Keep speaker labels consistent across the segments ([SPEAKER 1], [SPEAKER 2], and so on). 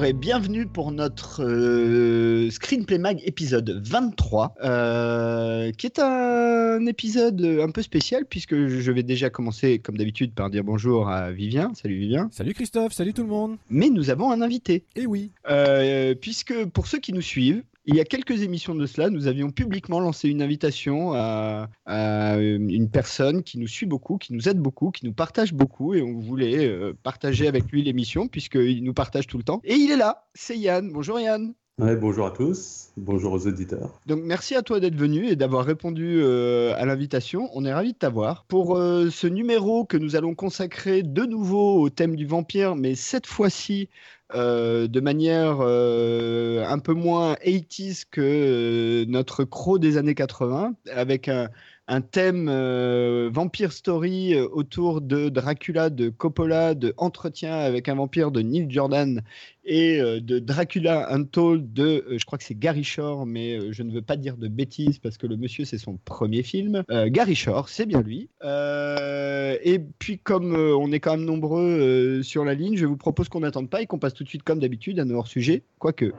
[SPEAKER 1] Bonjour et bienvenue pour notre euh, Screenplay Mag épisode 23, euh, qui est un épisode un peu spécial puisque je vais déjà commencer comme d'habitude par dire bonjour à Vivien. Salut Vivien.
[SPEAKER 2] Salut Christophe, salut tout le monde.
[SPEAKER 1] Mais nous avons un invité.
[SPEAKER 2] Et oui.
[SPEAKER 1] Euh, puisque pour ceux qui nous suivent, il y a quelques émissions de cela, nous avions publiquement lancé une invitation à, à une personne qui nous suit beaucoup, qui nous aide beaucoup, qui nous partage beaucoup, et on voulait euh, partager avec lui l'émission, puisqu'il nous partage tout le temps. Et il est là, c'est Yann. Bonjour Yann.
[SPEAKER 3] Bonjour à tous, bonjour aux auditeurs.
[SPEAKER 1] Donc merci à toi d'être venu et d'avoir répondu euh, à l'invitation. On est ravis de t'avoir. Pour euh, ce numéro que nous allons consacrer de nouveau au thème du vampire, mais cette fois-ci euh, de manière un peu moins 80s que notre croc des années 80, avec un, un thème euh, vampire story euh, autour de Dracula de Coppola, de Entretien avec un vampire de Neil Jordan et euh, de Dracula Untold de, je crois que c'est Gary Shore, mais je ne veux pas dire de bêtises parce que le monsieur c'est son premier film. Gary Shore, c'est bien lui. Et puis comme on est quand même nombreux sur la ligne, je vous propose qu'on n'attende pas et qu'on passe tout de suite comme d'habitude à nos hors-sujets, quoique.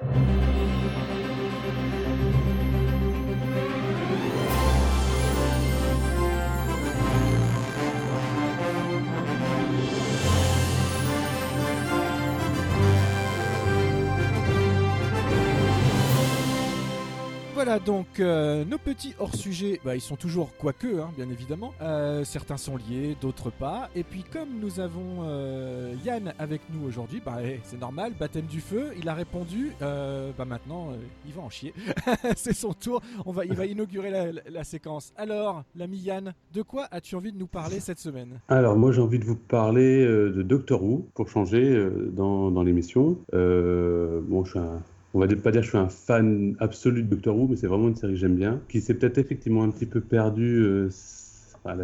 [SPEAKER 2] Donc euh, nos petits hors-sujets, bah, ils sont toujours quoique, hein, bien évidemment. Euh, certains sont liés, d'autres pas. Et puis comme nous avons euh, Yann avec nous aujourd'hui, bah, eh, c'est normal, baptême du feu, il a répondu, bah maintenant il va en chier. c'est son tour, On va, il va inaugurer la, séquence. Alors, l'ami Yann, de quoi as-tu envie de nous parler cette semaine?
[SPEAKER 3] Alors moi j'ai envie de vous parler de Doctor Who pour changer dans, dans l'émission. Bon, je suis un, on va pas dire que je suis un fan absolu de Doctor Who, mais c'est vraiment une série que j'aime bien, qui s'est peut-être effectivement un petit peu perdue euh,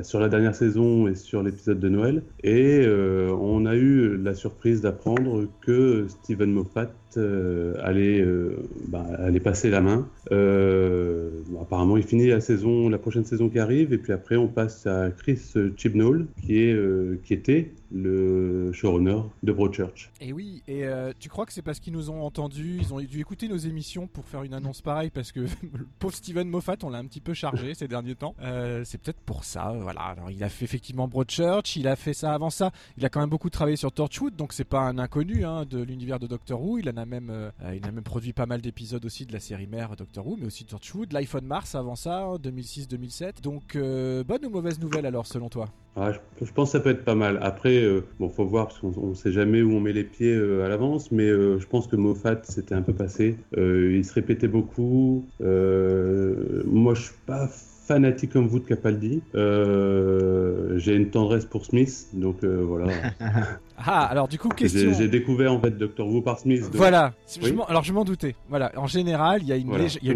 [SPEAKER 3] sur la dernière saison et sur l'épisode de Noël. Et euh, on a eu la surprise d'apprendre que Steven Moffat euh, allait, euh, bah, allait passer la main. Euh, apparemment, il finit la saison, la prochaine saison qui arrive, et puis après, on passe à Chris Chibnall, qui est, qui était le showrunner de Broadchurch.
[SPEAKER 2] Et oui, et tu crois que c'est parce qu'ils nous ont entendus, ils ont dû écouter nos émissions pour faire une annonce pareille, parce que le pauvre Steven Moffat, on l'a un petit peu chargé ces derniers temps. C'est peut-être pour ça, voilà. Alors il a fait effectivement Broadchurch, il a fait ça avant ça, il a quand même beaucoup travaillé sur Torchwood, donc c'est pas un inconnu hein, de l'univers de Doctor Who. Il en même, euh, euh, il a même produit pas mal d'épisodes aussi de la série mère Doctor Who, mais aussi Torchwood, Life on Mars avant ça, hein, 2006-2007. Donc euh, bonne ou mauvaise nouvelle alors selon toi?
[SPEAKER 3] Ah, je, pense que ça peut être pas mal. Après, euh, bon, faut voir parce qu'on on sait jamais où on met les pieds à l'avance, mais je pense que Moffat c'était un peu passé. Il se répétait beaucoup. Moi, je suis pas fanatique comme vous de Capaldi. Euh, J'ai une tendresse pour Smith, donc euh, voilà.
[SPEAKER 2] Ah, alors du coup question.
[SPEAKER 3] J'ai j'ai découvert en fait Doctor Who par Smith. donc-
[SPEAKER 2] Voilà.
[SPEAKER 3] Oui.
[SPEAKER 2] alors je m'en doutais. Voilà. En général,
[SPEAKER 3] Voilà.
[SPEAKER 2] il y a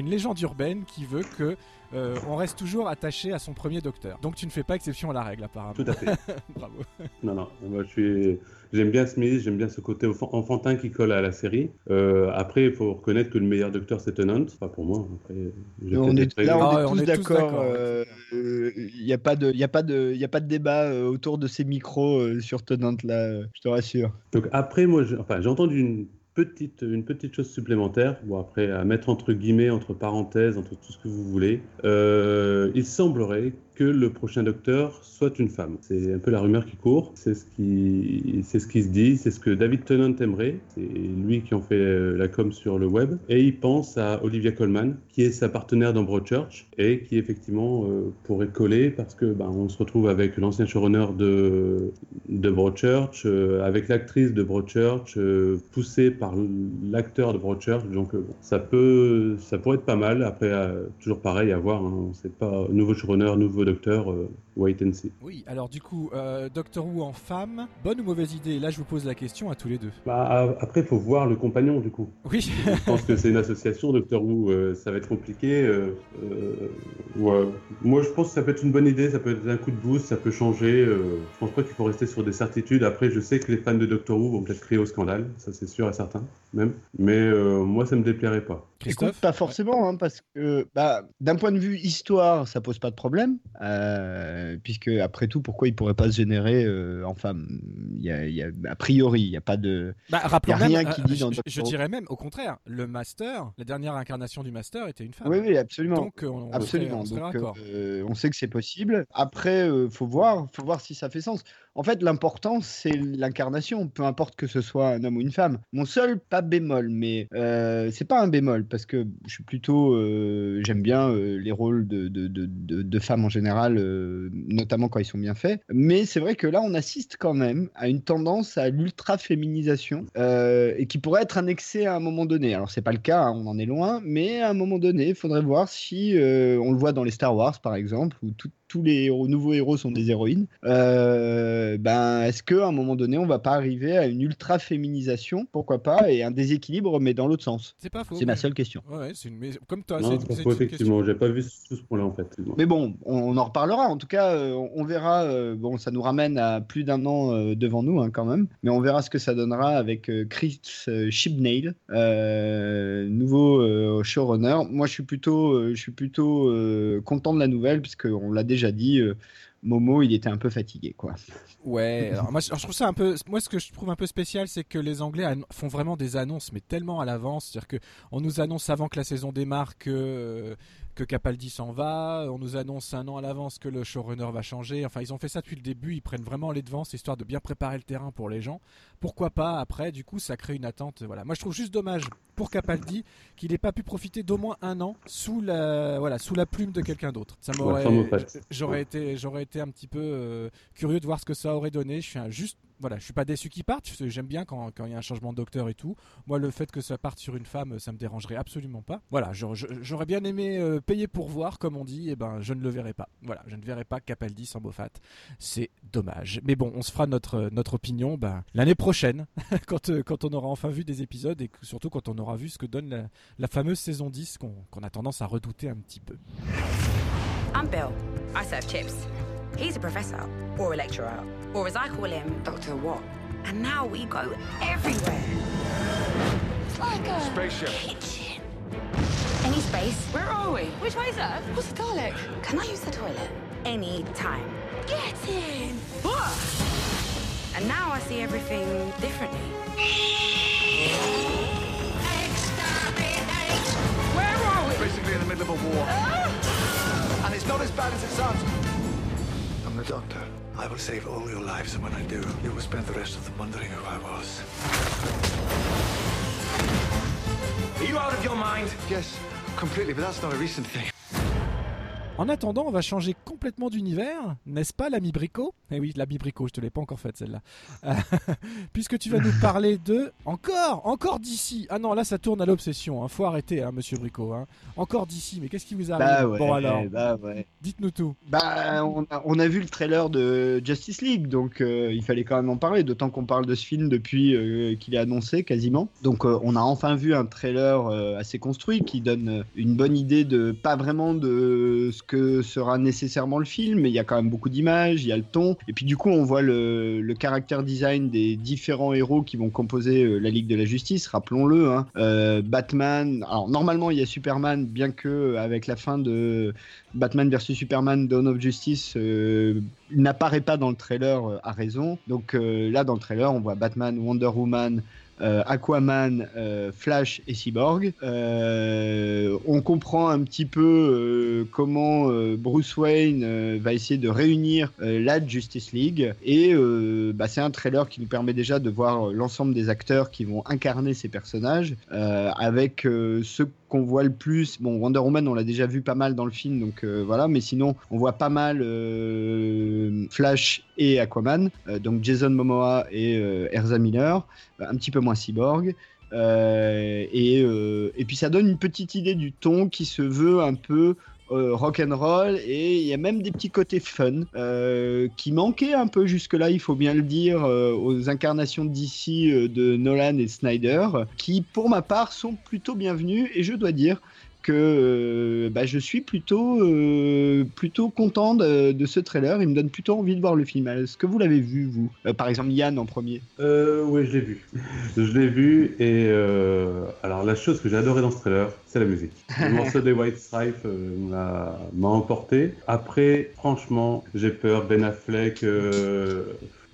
[SPEAKER 2] une légende urbaine qui veut que euh, on reste toujours attaché à son premier docteur. Donc tu ne fais pas exception à la règle apparemment.
[SPEAKER 3] Tout à fait.
[SPEAKER 2] Bravo.
[SPEAKER 3] Non, non, moi je suis. J'aime bien Smith, j'aime bien ce côté enfan- enfantin qui colle à la série. Euh, après, il faut reconnaître que le meilleur docteur c'est Tennant. Pas pour moi. Après,
[SPEAKER 1] On est, là, on
[SPEAKER 2] Ah
[SPEAKER 1] est
[SPEAKER 2] ouais, on
[SPEAKER 1] tous
[SPEAKER 2] est tous
[SPEAKER 1] d'accord. euh, euh, Il n'y a pas de, il y a pas de, il y a pas de débat euh, autour de ces micros euh, sur Tenant là. euh, je te rassure.
[SPEAKER 3] Donc après, moi, j'ai enfin, j'ai entendu une une petite chose supplémentaire. Bon, après, à mettre entre guillemets, entre parenthèses, entre tout ce que vous voulez. Euh, il semblerait que le prochain docteur soit une femme. C'est un peu la rumeur qui court. C'est ce qui, c'est ce qui se dit. C'est ce que David Tennant aimerait. C'est lui qui en fait euh, la com sur le web. Et il pense à Olivia Colman, qui est sa partenaire dans Broadchurch et qui effectivement euh, pourrait coller parce que ben, on se retrouve avec l'ancien showrunner de de Broadchurch, euh, avec l'actrice de Broadchurch, poussée par l'acteur de Broadchurch. Donc ça peut, ça pourrait être pas mal. Après, toujours pareil à voir. Hein, c'est pas nouveau showrunner, nouveau docteur, euh, wait and see.
[SPEAKER 2] Oui, alors du coup, euh, Doctor Who en femme, bonne ou mauvaise idée? Là, je vous pose la question à tous les deux.
[SPEAKER 3] Bah, après, il faut voir le compagnon, du coup.
[SPEAKER 2] Oui,
[SPEAKER 3] Je pense que c'est une association, Doctor Who, euh, ça va être compliqué. euh, euh, ouais. Moi, je pense que ça peut être une bonne idée, ça peut être un coup de boost, ça peut changer. je pense pas qu'il faut rester sur des certitudes. Après, je sais que les fans de Doctor Who vont peut-être crier au scandale, ça c'est sûr et certain, même. Mais moi, ça me déplairait pas.
[SPEAKER 2] Christophe
[SPEAKER 1] Écoute, pas forcément, hein, parce que bah, d'un point de vue histoire, ça pose pas de problème, euh, puisque après tout, pourquoi il pourrait pas se générer euh, en femme? Il y a, y a- A priori, il n'y a pas de.
[SPEAKER 2] Bah, rappelons
[SPEAKER 1] Y a rien
[SPEAKER 2] même,
[SPEAKER 1] qui
[SPEAKER 2] euh,
[SPEAKER 1] dit
[SPEAKER 2] je,
[SPEAKER 1] dans
[SPEAKER 2] je-
[SPEAKER 1] Doctor
[SPEAKER 2] je
[SPEAKER 1] Who.
[SPEAKER 2] dirais même, au contraire, le Master, la dernière incarnation du Master était une femme.
[SPEAKER 1] Oui, oui, absolument.
[SPEAKER 2] Donc, on, on
[SPEAKER 1] Absolument.
[SPEAKER 2] serait- on serait
[SPEAKER 1] Donc,
[SPEAKER 2] raccord.
[SPEAKER 1] euh, on sait que c'est possible. Après, euh, faut voir, faut voir si ça fait sens. En fait, l'important c'est l'incarnation, peu importe que ce soit un homme ou une femme. Mon seul pas bémol, mais euh, c'est pas un bémol parce que je suis plutôt, euh, j'aime bien euh, les rôles de, de, de, femmes en général, euh, notamment quand ils sont bien faits. Mais c'est vrai que là, on assiste quand même à une tendance à l'ultra féminisation euh, et qui pourrait être un excès à un moment donné. Alors c'est pas le cas, hein, on en est loin, mais à un moment donné, il faudrait voir si on le voit dans les Star Wars par exemple, où tout- tous les héros- nouveaux héros sont des héroïnes. Euh, ben est-ce que à un moment donné, on va pas arriver à une ultra féminisation, pourquoi pas, et un déséquilibre, mais dans l'autre sens
[SPEAKER 2] C'est pas faux.
[SPEAKER 1] C'est ma seule question.
[SPEAKER 2] Ouais, c'est une... comme toi,
[SPEAKER 3] non,
[SPEAKER 2] c'est une
[SPEAKER 3] effectivement. J'ai pas vu ce point-là, en fait.
[SPEAKER 1] Mais bon, on, on en reparlera. En tout cas, euh, on, verra. euh, bon, ça nous ramène à plus d'un an euh, devant nous, hein, quand même. Mais on verra ce que ça donnera avec euh, Chris euh, euh, nouveau euh, showrunner. Moi, je suis plutôt, euh, je suis plutôt euh, content de la nouvelle, puisqu'on l'a déjà dit. euh, Momo, il était un peu fatigué, quoi.
[SPEAKER 2] Ouais, moi je trouve ça un peu. Moi ce que je trouve un peu spécial, c'est que les Anglais font vraiment des annonces, mais tellement à l'avance. C'est-à-dire que on nous annonce avant que la saison démarre que, euh, que Capaldi s'en va, on nous annonce un an à l'avance que le showrunner va changer. Enfin, ils ont fait ça depuis le début, ils prennent vraiment les devants, histoire de bien préparer le terrain pour les gens. Pourquoi pas après, du coup, ça crée une attente. Voilà. Moi je trouve juste dommage pour Capaldi qu'il n'ait pas pu profiter d'au moins un an sous la, voilà, sous la plume de quelqu'un d'autre. Ça m'aurait. J'aurais été, j'aurais été un petit peu euh, curieux de voir ce que ça aurait donné. Je suis un- juste, voilà, je suis pas déçu qu'il parte. J'aime bien quand quand il y a un changement de docteur et tout. Moi, le fait que ça parte sur une femme, ça me dérangerait absolument pas. Voilà, j'aurais- bien aimé euh, payer pour voir, comme on dit. Et ben, je ne le verrai pas. Voilà, je ne verrai pas Capaldi sans Moffat. C'est dommage. Mais bon, on se fera notre notre opinion ben, l'année prochaine, quand euh, quand on aura enfin vu des épisodes et surtout quand on aura vu ce que donne la, la fameuse saison 10 qu'on qu'on a tendance à redouter un petit peu.
[SPEAKER 4] I'm Bill. I serve chips. He's a professor, or a lecturer, or as I call him, Doctor What. And now we go everywhere. It's like a
[SPEAKER 5] Spaceship.
[SPEAKER 4] kitchen. Any space?
[SPEAKER 6] Where are we? Which way, sir? What's the Dalek?
[SPEAKER 4] Can I use the toilet? Any time.
[SPEAKER 6] Get in!
[SPEAKER 4] And now I see everything differently.
[SPEAKER 5] Basically in the middle of a war. And it's not as bad as it sounds. I'm the doctor. I will save all your lives, and when I do, you will spend the rest of them wondering who I was. Are you out of your mind? Yes, completely, but that's not a recent thing.
[SPEAKER 2] En attendant, on va changer complètement d'univers, n'est-ce pas, l'ami Brico? Eh oui, l'ami Brico, je te l'ai pas encore faite celle-là. Euh, Puisque tu vas nous parler de... Encore Encore d'ici Ah non, là ça tourne à l'obsession, hein. faut arrêter, hein, monsieur Brico. Hein. Encore d'ici, mais qu'est-ce qui vous arrive?
[SPEAKER 1] Bah ouais,
[SPEAKER 2] Bon alors,
[SPEAKER 1] bah ouais.
[SPEAKER 2] dites-nous tout.
[SPEAKER 1] Bah, on a, on a vu le trailer de Justice League, donc euh, il fallait quand même en parler, d'autant qu'on parle de ce film depuis euh, qu'il est annoncé quasiment. Donc on a enfin vu un trailer assez construit qui donne une bonne idée de, pas vraiment de ce que sera nécessairement le film, mais il y a quand même beaucoup d'images, il y a le ton, et puis du coup on voit le, le caractère design des différents héros qui vont composer euh, la Ligue de la Justice, rappelons-le. hein. Euh, Batman, alors normalement il y a Superman, bien que euh, avec la fin de Batman vs Superman Dawn of Justice il n'apparaît pas dans le trailer à raison. Donc là dans le trailer on voit Batman, Wonder Woman, Aquaman, euh, Flash et Cyborg. Euh, on comprend un petit peu euh, comment euh, Bruce Wayne euh, va essayer de réunir euh, la Justice League et euh, bah, c'est un trailer qui nous permet déjà de voir euh, l'ensemble des acteurs qui vont incarner ces personnages euh, avec euh, ceux qu'on voit le plus. Bon, Wonder Woman, on l'a déjà vu pas mal dans le film, donc euh, voilà. Mais sinon, on voit pas mal euh, Flash et Aquaman, euh, donc Jason Momoa et Erza Miller, un petit peu moins Cyborg. Et, et puis ça donne une petite idée du ton qui se veut un peu euh, rock and roll et il y a même des petits côtés fun euh, qui manquaient un peu jusque-là, il faut bien le dire, euh, aux incarnations d'ici de Nolan et Snyder, qui pour ma part sont plutôt bienvenus et je dois dire que euh, bah, je suis plutôt, euh, plutôt content de, de ce trailer. Il me donne plutôt envie de voir le film. Est-ce que vous l'avez vu, vous? Euh, Par exemple, Yann en premier.
[SPEAKER 3] Euh, oui, je l'ai vu. je l'ai vu et alors la chose que j'ai adoré dans ce trailer, c'est la musique. Le morceau des White Stripes m'a m'a emporté. Après, franchement, j'ai peur. Ben Affleck.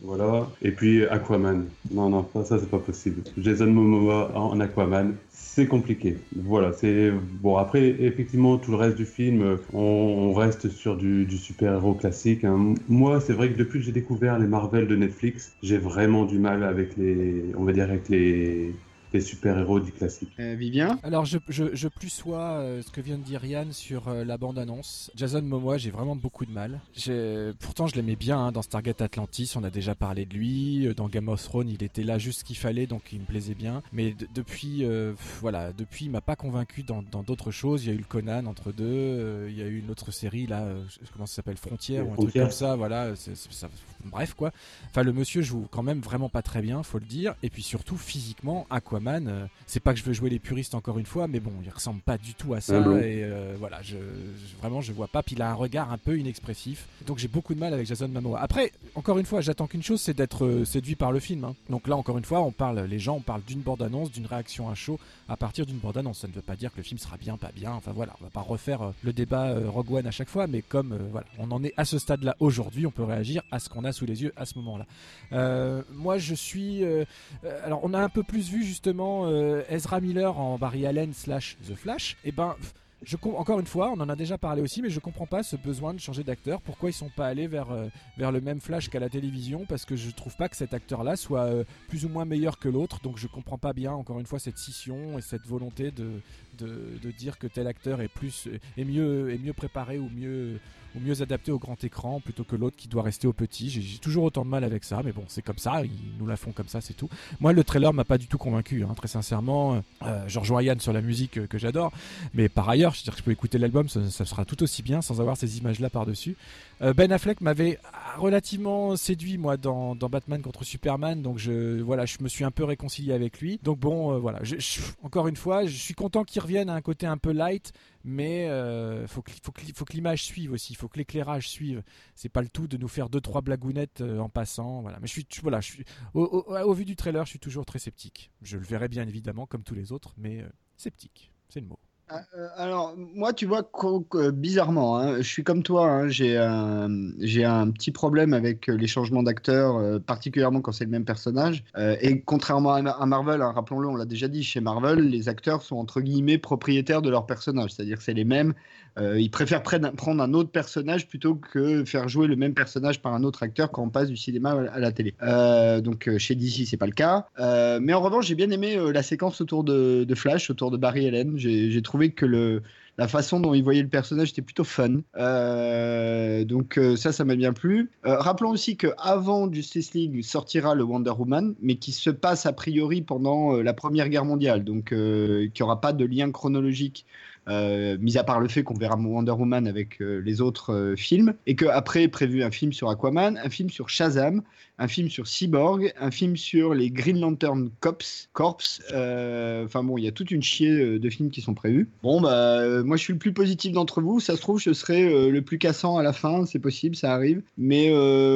[SPEAKER 3] Voilà. Et puis Aquaman. Non, non, ça, c'est pas possible. Jason Momoa en Aquaman, c'est compliqué. Voilà, c'est bon. Après, effectivement, tout le reste du film, euh, on, reste sur du, du super-héros classique. hein. Moi, c'est vrai que depuis que j'ai découvert les Marvel de Netflix, j'ai vraiment du mal avec les, on va dire, avec les, les super-héros du classique.
[SPEAKER 1] Euh, Vivien
[SPEAKER 2] Alors je, je, je plus sois euh, ce que vient de dire Yann sur euh, la bande-annonce. Jason Momoa, j'ai vraiment beaucoup de mal. J'ai- Pourtant je l'aimais bien hein, dans Stargate Atlantis, on a déjà parlé de lui. Dans Game of Thrones, il était là juste ce qu'il fallait, donc il me plaisait bien. Mais de- depuis, euh, pff, voilà, depuis il m'a pas convaincu dans dans d'autres choses. Il y a eu le Conan entre deux, euh, il y a eu une autre série là, euh, je- comment ça s'appelle, Frontières ou un truc comme ça. Voilà, c'est- c'est- ça- bref quoi. Enfin, le monsieur joue quand même vraiment pas très bien, faut le dire. Et puis surtout, physiquement, Aquaman, euh, c'est pas que je veux jouer les puristes encore une fois, mais bon, il ressemble pas du tout à ça.
[SPEAKER 3] Blond.
[SPEAKER 2] et euh, voilà, je, je- vraiment, je vois pas. Puis il a un regard un peu inexpressif. Donc j'ai beaucoup de mal avec Jason Momoa. Après, encore une fois, j'attends qu'une chose, c'est d'être euh, séduit par le film. hein. Donc là, encore une fois, on parle, les gens, on parle d'une bande-annonce, d'une réaction à chaud à partir d'une bande-annonce. Ça ne veut pas dire que le film sera bien, pas bien. Enfin voilà, on va pas refaire le débat Rogue One à chaque fois, mais comme euh, voilà, on en est à ce stade-là aujourd'hui, on peut réagir à ce qu'on a sous les yeux à ce moment-là. Euh, moi, je suis. alors, on a un peu plus vu justement euh, Ezra Miller en Barry Allen slash The Flash. Et ben. pff, Je encore une fois, on en a déjà parlé aussi, mais je comprends pas ce besoin de changer d'acteur. Pourquoi ils sont pas allés vers, euh, le même Flash qu'à la télévision? Parce que je trouve pas que cet acteur-là soit euh, plus ou moins meilleur que l'autre. Donc je comprends pas bien, encore une fois, cette scission et cette volonté de, de, dire que tel acteur est plus est mieux préparé ou mieux adapté au grand écran plutôt que l'autre qui doit rester au petit. J'ai toujours autant de mal avec ça, mais bon, c'est comme ça, ils nous la font comme ça, c'est tout. Moi, le trailer m'a pas du tout convaincu, hein, très sincèrement. Euh, rejoins Yann sur la musique que j'adore, mais par ailleurs, je veux dire je peux écouter l'album, ça, ça sera tout aussi bien sans avoir ces images-là par-dessus. Euh, ben Affleck m'avait relativement séduit, moi, dans, Batman contre Superman, donc je, voilà, je me suis un peu réconcilié avec lui. Donc bon, euh, voilà, encore une fois, je suis content qu'il revienne à un côté un peu light, mais euh, faut que, faut faut que l'image suive aussi, faut que l'éclairage suive. C'est pas le tout de nous faire deux trois blagounettes euh, en passant, voilà. Mais je suis, voilà, au, vu du trailer, je suis toujours très sceptique. Je le verrai bien évidemment comme tous les autres, mais sceptique, c'est le mot.
[SPEAKER 1] Ah, euh, Alors, moi, tu vois, bizarrement, hein, je suis comme toi, hein, j'ai un, j'ai un petit problème avec euh, les changements d'acteurs, euh, particulièrement quand c'est le même personnage. Euh, et contrairement à, Ma- à Marvel, hein, rappelons-le, on l'a déjà dit, chez Marvel, les acteurs sont entre guillemets propriétaires de leur personnage, c'est-à-dire c'est les mêmes. Euh, ils préfèrent prendre un autre personnage plutôt que faire jouer le même personnage par un autre acteur quand on passe du cinéma à la télé. Euh, donc euh, chez DC, c'est pas le cas. Euh, mais en revanche, j'ai bien aimé euh, la séquence autour de, de Flash, autour de Barry Allen. J'ai j'ai trouvé que le, la façon dont il voyait le personnage était plutôt fun. Euh, donc euh, ça, ça m'a bien plu. Euh, rappelons aussi que avant Justice League sortira le Wonder Woman, mais qui se passe a priori pendant la Première Guerre mondiale, donc euh, qui aura pas de lien chronologique. Euh, mis à part le fait qu'on verra Wonder Woman avec euh, les autres euh, films, et qu'après prévu un film sur Aquaman, un film sur Shazam, un film sur Cyborg, un film sur les Green Lantern Corps. Corps. Enfin bon, il y a toute une chier de films qui sont prévus. Bon, bah, moi je suis le plus positif d'entre vous. Ça se trouve, je serai le plus cassant à la fin, c'est possible, ça arrive. Mais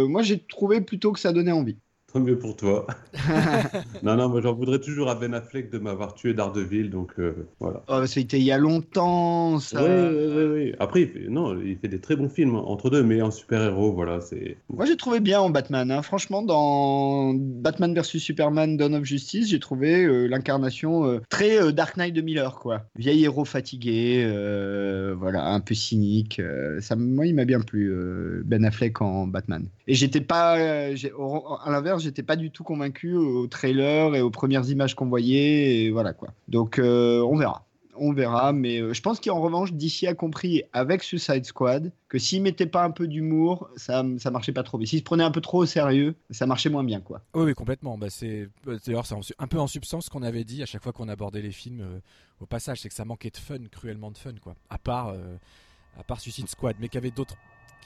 [SPEAKER 1] moi j'ai trouvé plutôt que ça donnait envie.
[SPEAKER 3] Tant mieux pour toi. non, non, moi j'en voudrais toujours à Ben Affleck de m'avoir tué Daredevil, donc euh, voilà.
[SPEAKER 1] Oh, C'était il y a longtemps, ça.
[SPEAKER 3] Oui, oui, oui. Après, il fait, non, il fait des très bons films entre deux, mais en super-héros, voilà, c'est.
[SPEAKER 1] Moi, j'ai trouvé bien en Batman. hein. Franchement, dans Batman vs Superman, Dawn of Justice, j'ai trouvé euh, l'incarnation euh, très Dark Knight de Miller, quoi. Vieil héros fatigué, voilà, un peu cynique. ça, moi, il m'a bien plu, Ben Affleck en Batman. Et j'étais pas, euh, à l'inverse, j'étais pas du tout convaincu au trailer et aux premières images qu'on voyait, voilà quoi. Donc, euh, on verra. On verra, mais euh, je pense qu'en revanche, DC a compris avec Suicide Squad que s'il mettait pas un peu d'humour, ça, ça marchait pas trop. Mais s'il se prenait un peu trop au sérieux, ça marchait moins bien, quoi.
[SPEAKER 2] Oui, complètement. Bah, c'est d'ailleurs c'est un peu en substance ce qu'on avait dit à chaque fois qu'on abordait les films au passage, c'est que ça manquait de fun, cruellement de fun, quoi. À part, à part Suicide Squad, mais qui avait d'autres,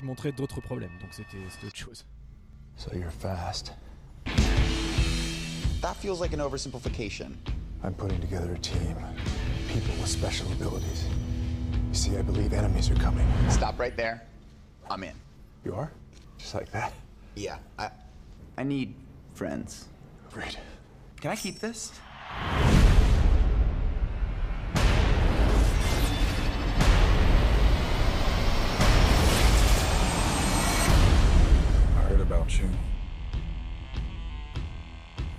[SPEAKER 2] qui montraient d'autres problèmes. Donc c'était c'était autre chose.
[SPEAKER 5] So you're fast.
[SPEAKER 7] That feels like an oversimplification.
[SPEAKER 5] I'm putting together a team. People with special abilities. You see, I believe enemies are coming.
[SPEAKER 7] Stop right there. I'm in.
[SPEAKER 5] You are? Just like that?
[SPEAKER 7] Yeah, I I need friends.
[SPEAKER 5] Great.
[SPEAKER 7] Can I keep this?
[SPEAKER 5] About you.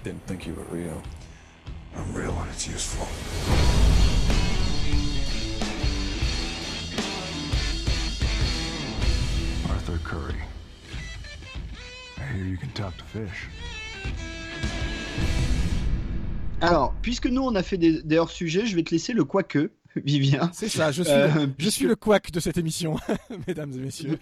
[SPEAKER 5] Didn't think you were real. I'm real when it's useful. Arthur Curry. I hear you can talk to fish.
[SPEAKER 1] Alors, puisque nous on a fait des, des hors-sujets, je vais te laisser le quoique, Vivien.
[SPEAKER 2] C'est ça, je suis,
[SPEAKER 1] Euh,
[SPEAKER 2] je
[SPEAKER 1] puisque-
[SPEAKER 2] suis le quack de cette émission, mesdames et messieurs.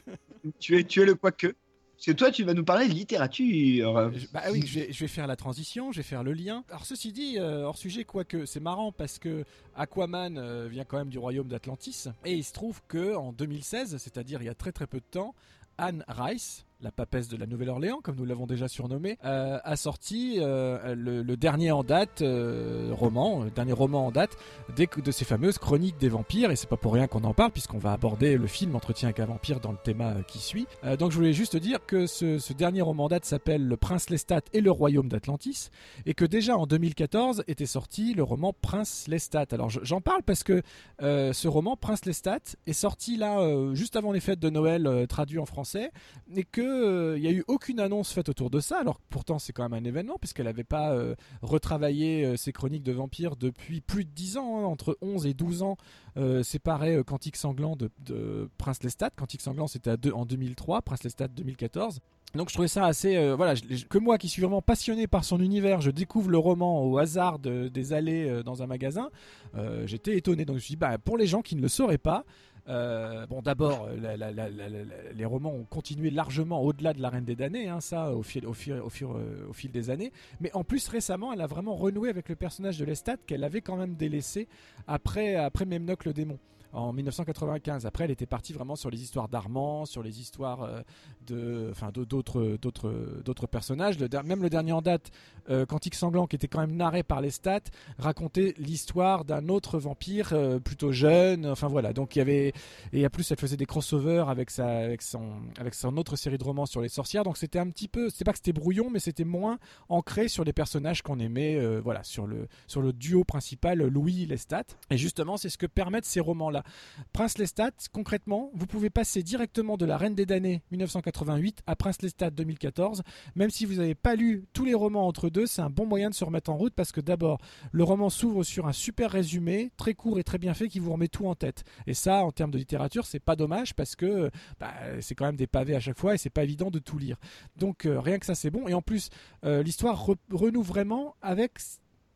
[SPEAKER 1] Tu es, tu es le quoique. Parce que toi, tu vas nous parler de littérature.
[SPEAKER 2] Bah oui, je vais, je vais faire la transition, je vais faire le lien. Alors ceci dit, euh, hors sujet, quoique, c'est marrant parce que Aquaman euh, vient quand même du royaume d'Atlantis. Et il se trouve que en 2016, c'est-à-dire il y a très très peu de temps, Anne Rice, la papesse de la Nouvelle-Orléans, comme nous l'avons déjà surnommé, euh, a sorti euh, le, dernier en date euh, roman, le dernier roman en date des- de ces fameuses chroniques des vampires. Et c'est pas pour rien qu'on en parle, puisqu'on va aborder le film Entretien avec un vampire dans le thème qui suit. Donc je voulais juste dire que ce, ce dernier roman en date s'appelle Le Prince Lestat et le Royaume d'Atlantis, et que déjà en 2014 était sorti le roman Prince Lestat. Alors je- j'en parle parce que ce roman Prince Lestat est sorti là juste avant les fêtes de Noël, traduit en français, et que euh, il y a eu aucune annonce faite autour de ça. Alors pourtant c'est quand même un événement puisqu'elle n'avait pas euh, retravaillé euh, ses chroniques de vampires depuis plus de 10 ans, hein, entre 11 et 12 ans. Euh, séparé euh, Cantique sanglant de, de Prince Lestat. Cantique sanglant c'était en 2003, Prince Lestat 2014. Donc je trouvais ça assez euh, voilà que moi qui suis vraiment passionné par son univers, je découvre le roman au hasard de- des allées euh, dans un magasin. Euh, J'étais étonné donc je me suis dit bah pour les gens qui ne le sauraient pas. Euh, bon, d'abord, euh, les romans ont continué largement au-delà de la Reine des damnés, hein, ça, euh, au fil des années. Mais en plus, récemment, elle a vraiment renoué avec le personnage de Lestat qu'elle avait quand même délaissé après, après Memnoch le démon en 1995. Après, elle était partie vraiment sur les histoires d'Armand, sur les histoires euh, de, d'autres, d'autres, d'autres personnages. Même le dernier en date, euh, Cantique sanglant, qui était quand même narré par les stats, racontait l'histoire d'un autre vampire euh, plutôt jeune. Enfin voilà. Donc il y avait et en plus, elle faisait des crossovers avec sa, avec son, avec son autre série de romans sur les sorcières. Donc c'était un petit peu, c'est pas que c'était brouillon, mais c'était moins ancré sur les personnages qu'on aimait. euh, voilà, sur le, sur le duo principal, Louis Lestat. Et justement, c'est ce que permettent ces Prince Lestat, concrètement, vous pouvez passer directement de La Reine des damnés 1988 à Prince Lestat 2014. Même si vous n'avez pas lu tous les romans entre deux, c'est un bon moyen de se remettre en route parce que d'abord, le roman s'ouvre sur un super résumé, très court et très bien fait, qui vous remet tout en tête. Et ça, en termes de littérature, c'est pas dommage parce que bah, c'est quand même des pavés à chaque fois et c'est pas évident de tout lire. Donc euh, rien que ça, c'est bon. Et en plus, euh, l'histoire re- renoue vraiment avec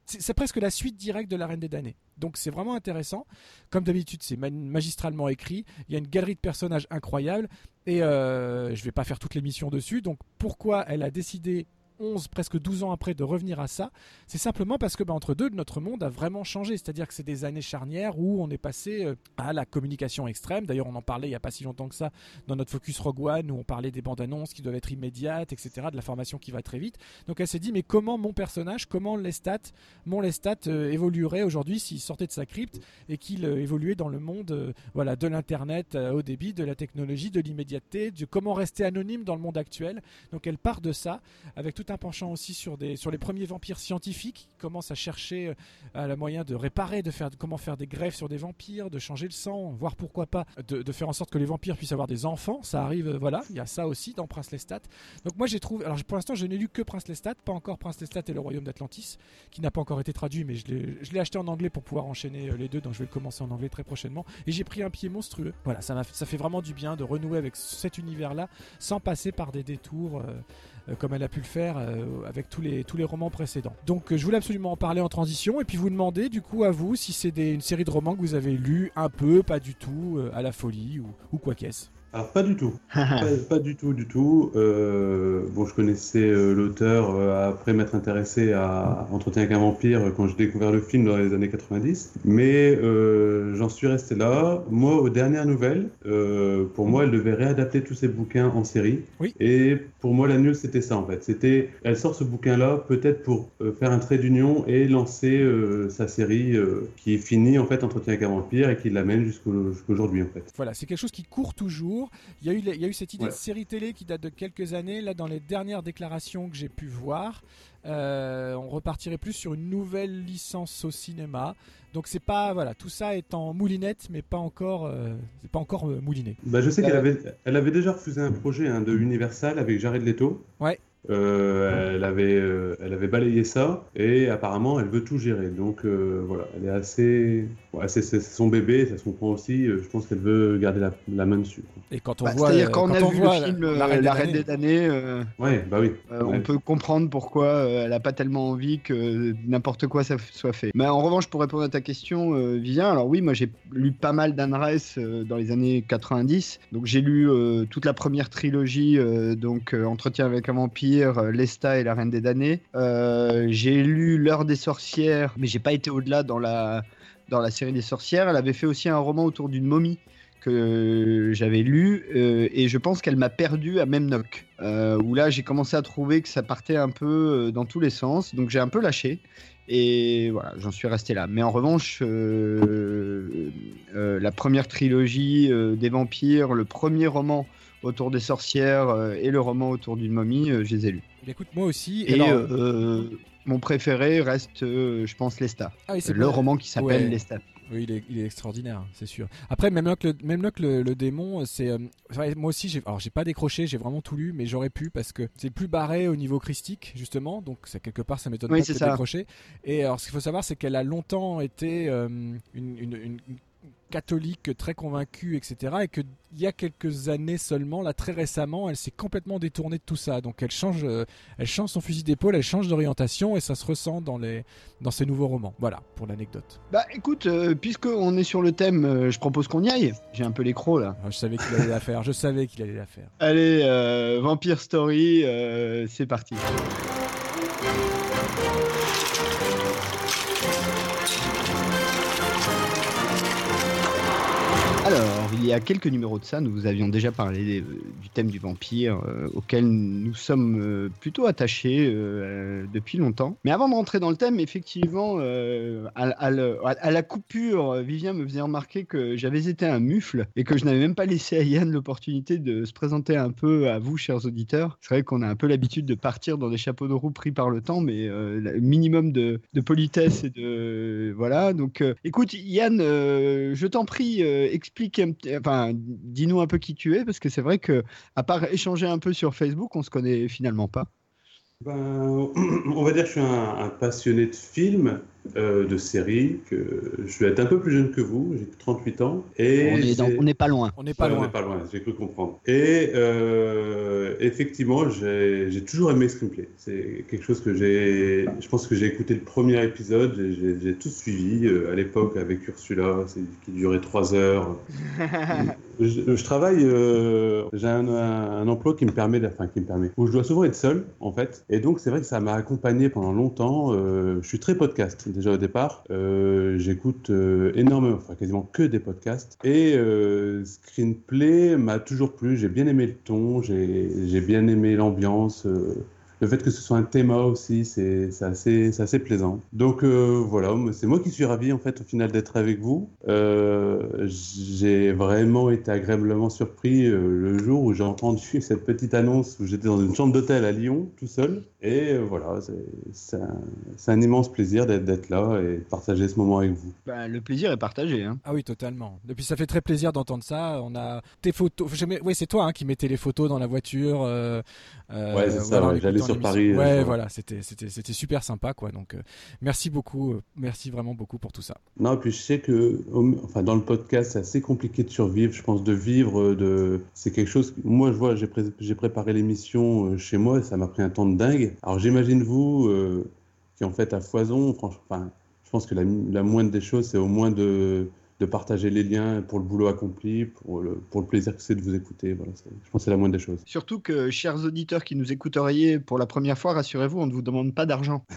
[SPEAKER 2] c'est presque la suite directe de La Reine des damnés. Donc c'est vraiment intéressant. Comme d'habitude, c'est ma- magistralement écrit. Il y a une galerie de personnages incroyables. Et euh, je vais pas faire toute l'émission dessus. Donc pourquoi elle a décidé 11, presque 12 ans après de revenir à ça, c'est simplement parce que bah, entre deux, notre monde a vraiment changé. C'est-à-dire que c'est des années charnières où on est passé euh, à la communication extrême. D'ailleurs, on en parlait il n'y a pas si longtemps que ça dans notre focus Rogue One, où on parlait des bandes annonces qui doivent être immédiates, etc., de la formation qui va très vite. Donc elle s'est dit, mais comment mon personnage, comment Lestat, mon Lestat euh, évoluerait aujourd'hui s'il sortait de sa crypte et qu'il euh, évoluait dans le monde euh, voilà, de l'Internet au débit, de la technologie, de l'immédiateté, de comment rester anonyme dans le monde actuel. Donc elle part de ça, avec tout un penchant aussi sur, des, sur les premiers vampires scientifiques qui commencent à chercher euh, à la moyen de réparer, de faire comment faire des greffes sur des vampires, de changer le sang, voire pourquoi pas de, faire en sorte que les vampires puissent avoir des enfants. Ça arrive, euh, voilà, il y a ça aussi dans Prince Lestat. Donc moi j'ai trouvé, alors pour l'instant je n'ai lu que Prince Lestat, pas encore Prince Lestat et le Royaume d'Atlantis, qui n'a pas encore été traduit, mais je l'ai- acheté en anglais pour pouvoir enchaîner euh, les deux, donc je vais le commencer en anglais très prochainement. Et j'ai pris un pied monstrueux. Voilà, ça, ça fait vraiment du bien de renouer avec cet univers-là, sans passer par des détours. Comme elle a pu le faire euh, avec tous les, tous les romans précédents. Donc euh, je voulais absolument en parler en transition et puis vous demander du coup à vous si c'est une série de romans que vous avez lu un peu, pas du tout, euh, à la folie ou, ou quoi qu'est-ce.
[SPEAKER 3] Alors pas du tout. pas, pas du tout, du tout. Euh, bon, je connaissais euh, l'auteur euh, après m'être intéressé à Entretien avec un vampire quand j'ai découvert le film dans les années 90. Mais euh, j'en suis resté là. Moi, aux dernières nouvelles, euh, pour moi, elle devait réadapter tous ses bouquins en série.
[SPEAKER 2] Oui.
[SPEAKER 3] Et pour moi, la news, c'était ça en fait. C'était, elle sort ce bouquin-là peut-être pour euh, faire un trait d'union et lancer euh, sa série euh, qui est finie en fait, Entretien avec un vampire, et qui l'amène jusqu'au- jusqu'aujourd'hui en fait.
[SPEAKER 2] Voilà, c'est quelque chose qui court toujours. Il y a eu, il y a eu cette idée
[SPEAKER 3] Ouais.
[SPEAKER 2] de série télé qui date de quelques années. Là, dans les dernières déclarations que j'ai pu voir, euh, on repartirait plus sur une nouvelle licence au cinéma. Donc c'est pas voilà, tout ça est en moulinette, mais pas encore, euh, c'est pas encore euh, mouliné.
[SPEAKER 3] Bah, je sais
[SPEAKER 1] Euh,
[SPEAKER 3] qu'elle avait, elle avait déjà refusé un projet hein, de Universal avec Jared Leto.
[SPEAKER 2] Ouais.
[SPEAKER 3] Euh, elle, avait, euh, elle avait balayé ça et apparemment elle veut tout gérer. Donc euh, voilà, elle est assez. ouais, c'est c'est son bébé, ça se comprend aussi. euh, Je pense qu'elle veut garder la, la main dessus. quoi.
[SPEAKER 2] Et quand on
[SPEAKER 1] Bah,
[SPEAKER 2] voit,
[SPEAKER 1] C'est-à-dire quand on a vu
[SPEAKER 2] voit
[SPEAKER 1] le film
[SPEAKER 2] La Reine des
[SPEAKER 1] La Reine
[SPEAKER 2] Damnés,
[SPEAKER 1] des damnés, euh,
[SPEAKER 3] Ouais, bah oui.
[SPEAKER 1] euh,
[SPEAKER 3] Ouais.
[SPEAKER 1] on peut comprendre pourquoi euh, elle a pas tellement envie que n'importe quoi ça f- soit fait. Mais en revanche, pour répondre à ta question, euh, Vivien, alors oui, moi j'ai lu pas mal d'Anne Rice euh, dans les années 90. Donc j'ai lu euh, toute la première trilogie, euh, donc euh, Entretien avec un vampire, euh, Lesta et La Reine des damnés. Euh, j'ai lu L'heure des sorcières, mais j'ai pas été au-delà dans la dans la série des sorcières. Elle avait fait aussi un roman autour d'une momie que j'avais lu euh, et je pense qu'elle m'a perdu à Memnock euh, où là j'ai commencé à trouver que ça partait un peu dans tous les sens donc j'ai un peu lâché et voilà j'en suis resté là mais en revanche la première trilogie des vampires le premier roman autour des sorcières euh, et le roman autour d'une momie euh, je les ai lus
[SPEAKER 2] Eh Écoute, moi aussi.
[SPEAKER 1] et
[SPEAKER 2] alors,
[SPEAKER 1] euh, mon préféré reste je pense Lestat
[SPEAKER 2] ah oui,
[SPEAKER 1] le roman qui s'appelle
[SPEAKER 2] Ouais.
[SPEAKER 1] Lestat
[SPEAKER 2] Oui, il est, il est extraordinaire, c'est sûr. Après, même là que le, même là que le, le démon, c'est euh, moi aussi. J'ai, alors, j'ai pas décroché, j'ai vraiment tout lu, mais j'aurais pu parce que c'est plus barré au niveau christique justement. Donc, ça quelque part, ça m'étonne
[SPEAKER 1] Oui,
[SPEAKER 2] pas de
[SPEAKER 1] ça.
[SPEAKER 2] décrocher. Et alors, ce qu'il faut savoir, c'est qu'elle a longtemps été euh, une- une catholique très convaincue, etc. Et que il y a quelques années seulement, là très récemment, elle s'est complètement détournée de tout ça. Donc, elle change, euh, elle change son fusil d'épaule, elle change d'orientation, et ça se ressent dans les, dans ses nouveaux romans. Voilà pour l'anecdote.
[SPEAKER 1] Bah écoute, euh, puisqu'on est sur le thème, euh, je propose qu'on y aille. J'ai un peu les crocs là.
[SPEAKER 2] Ah, Je savais qu'il allait la faire, je savais qu'il allait la faire.
[SPEAKER 1] Allez, euh, Vampire Story, c'est parti. Il y a quelques numéros de ça, nous vous avions déjà parlé euh, du thème du vampire, euh, auquel nous sommes euh, plutôt attachés depuis longtemps. Mais avant de rentrer dans le thème, effectivement, à, la coupure, Vivien me faisait remarquer que j'avais été un mufle et que je n'avais même pas laissé à Yann l'opportunité de se présenter un peu à vous, chers auditeurs. C'est vrai qu'on a un peu l'habitude de partir dans des chapeaux de roue pris par le temps, mais le minimum de, politesse et de voilà. Donc, écoute, Yann, je t'en prie, explique, un petit- dis-nous un peu qui tu es, parce que c'est vrai que à part échanger un peu sur Facebook, on se connaît finalement pas.
[SPEAKER 3] Ben, on va dire que je suis un, un passionné de films, euh, de séries, que je vais être un peu plus jeune que vous, j'ai 38 ans. Et
[SPEAKER 1] on est dans-
[SPEAKER 3] c'est-
[SPEAKER 1] on n'est pas loin.
[SPEAKER 2] On n'est pas
[SPEAKER 3] Ouais, on
[SPEAKER 2] loin.
[SPEAKER 3] n'est pas loin, j'ai cru comprendre. Et euh, effectivement, j'ai j'ai toujours aimé Screenplay. C'est quelque chose que j'ai. Je pense que j'ai écouté le premier épisode, j'ai- j'ai j'ai tout suivi euh, à l'époque avec Ursula, c'est- qui durait trois heures. je, je travaille, euh, j'ai un, un- emploi qui me permet, enfin qui me permet, où je dois souvent être seul en fait. Et donc c'est vrai que ça m'a accompagné pendant longtemps. Euh, je suis très podcast déjà au départ. Euh, J'écoute euh, énormément, enfin quasiment que des podcasts. Et euh, Screenplay m'a toujours plu. J'ai bien aimé le ton, j'ai j'ai bien aimé l'ambiance. Le fait que ce soit un thème aussi, c'est assez, plaisant. Donc euh, voilà, c'est moi qui suis ravi en fait au final d'être avec vous. Euh, j'ai vraiment été agréablement surpris euh, le jour où j'ai entendu cette petite annonce où j'étais dans une chambre d'hôtel à Lyon tout seul. Et euh, voilà, c'est- un, immense plaisir d'être là et de partager ce moment avec vous.
[SPEAKER 1] Ben, le plaisir est partagé. Hein.
[SPEAKER 2] Ah oui, totalement. Depuis, ça fait très plaisir d'entendre ça. On a tes photos. Oui, c'est toi hein, qui mettais les photos dans la voiture.
[SPEAKER 3] Ouais, c'est ça,
[SPEAKER 2] voilà,
[SPEAKER 3] ouais, j'allais
[SPEAKER 2] écoutant
[SPEAKER 3] sur. Paris, euh,
[SPEAKER 2] Ouais, voilà, c'était, c'était, c'était super sympa, quoi. Donc, euh, merci beaucoup, euh, merci vraiment beaucoup pour tout ça.
[SPEAKER 3] Non, puis je sais que, enfin, dans le podcast, c'est assez compliqué de survivre. Je pense de vivre, de, c'est quelque chose. Moi, je vois, j'ai pré- j'ai préparé l'émission chez moi, et ça m'a pris un temps de dingue. Alors, j'imagine vous, euh, qui en fait à foison. Franchement, enfin, je pense que la, la moindre des choses, c'est au moins de de partager les liens pour le boulot accompli, pour le, pour le plaisir que c'est de vous écouter. Voilà, je pense que c'est la moindre des choses.
[SPEAKER 1] Surtout que, chers auditeurs qui nous écouteriez pour la première fois, rassurez-vous, on ne vous demande pas d'argent.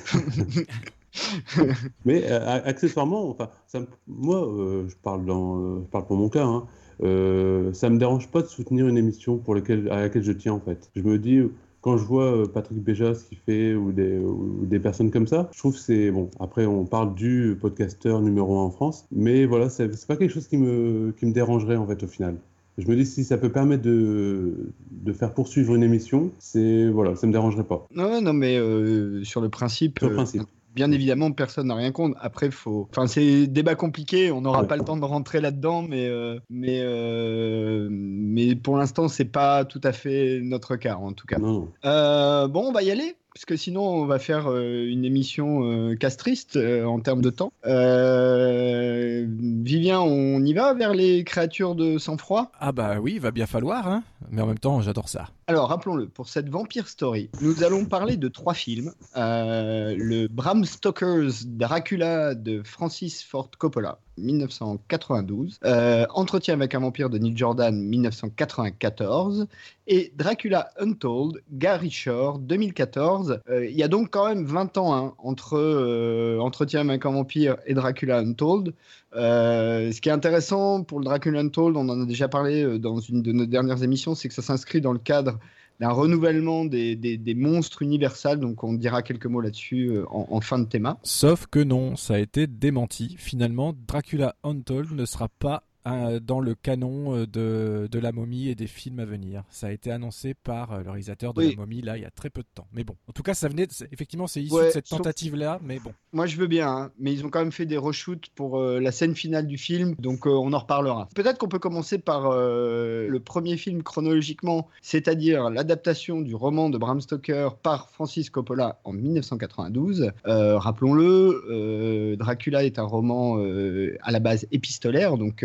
[SPEAKER 3] Mais euh, accessoirement, enfin, ça moi, euh, je, parle dans, euh, je parle pour mon cas, hein, ça me dérange pas de soutenir une émission pour laquelle, à laquelle je tiens en fait. Je me dis, quand je vois euh, Patrick Béja ce qu'il fait ou des, ou des personnes comme ça, je trouve que c'est bon. Après, on parle du podcasteur numéro un en France, mais voilà, c'est pas quelque chose qui me, qui me dérangerait en fait au final. Je me dis si ça peut permettre de, de faire poursuivre une émission, c'est voilà, ça me dérangerait pas.
[SPEAKER 1] Non, non, mais euh, sur le principe,
[SPEAKER 3] Sur le
[SPEAKER 1] euh,
[SPEAKER 3] principe.
[SPEAKER 1] Bien évidemment, personne n'a rien contre. Après, faut. Enfin, c'est débat compliqué. On n'aura
[SPEAKER 3] Ouais.
[SPEAKER 1] pas le temps de rentrer là-dedans, mais euh, mais euh, mais pour l'instant, c'est pas tout à fait notre cas, en tout cas.
[SPEAKER 3] Non.
[SPEAKER 1] Euh, bon, on va y aller. Parce que sinon, on va faire euh, une émission euh, castriste euh, en termes de temps. Euh, Vivien, on y va vers les créatures de sang-froid?
[SPEAKER 2] Ah bah oui, il va bien falloir, hein. Mais en même temps, j'adore ça.
[SPEAKER 1] Alors, rappelons-le, pour cette Vampire Story, nous allons parler de trois films. Euh, le Bram Stoker's Dracula de Francis Ford Coppola, 1992. Euh, Entretien avec un vampire de Neil Jordan, 1994. Et Dracula Untold, Gary Shore, 2014. Euh, Il y a donc quand même 20 ans hein, entre Entretien avec un vampire et Dracula Untold. Euh, ce qui est intéressant pour le Dracula Untold, on en a déjà parlé euh, dans une de nos dernières émissions, c'est que ça s'inscrit dans le cadre d'un renouvellement des, monstres universels. Donc on dira quelques mots là-dessus euh, en, en fin de thème.
[SPEAKER 2] Sauf que non, ça a été démenti. Finalement, Dracula Untold ne sera pas dans le canon euh, de, de la momie et des films à venir. Ça a été annoncé par euh, le réalisateur de
[SPEAKER 1] Oui.
[SPEAKER 2] la momie là il y a très peu de temps. Mais bon, en tout cas, ça venait de- effectivement c'est issu
[SPEAKER 1] Ouais,
[SPEAKER 2] de cette tentative là, mais bon.
[SPEAKER 1] Moi je veux bien, hein, mais ils ont quand même fait des reshoots pour euh, la scène finale du film, donc euh, on en reparlera. Peut-être qu'on peut commencer par euh, le premier film chronologiquement, c'est-à-dire l'adaptation du roman de Bram Stoker par Francis Coppola en 1992. Euh, Rappelons-le, Dracula est un roman à la base épistolaire, donc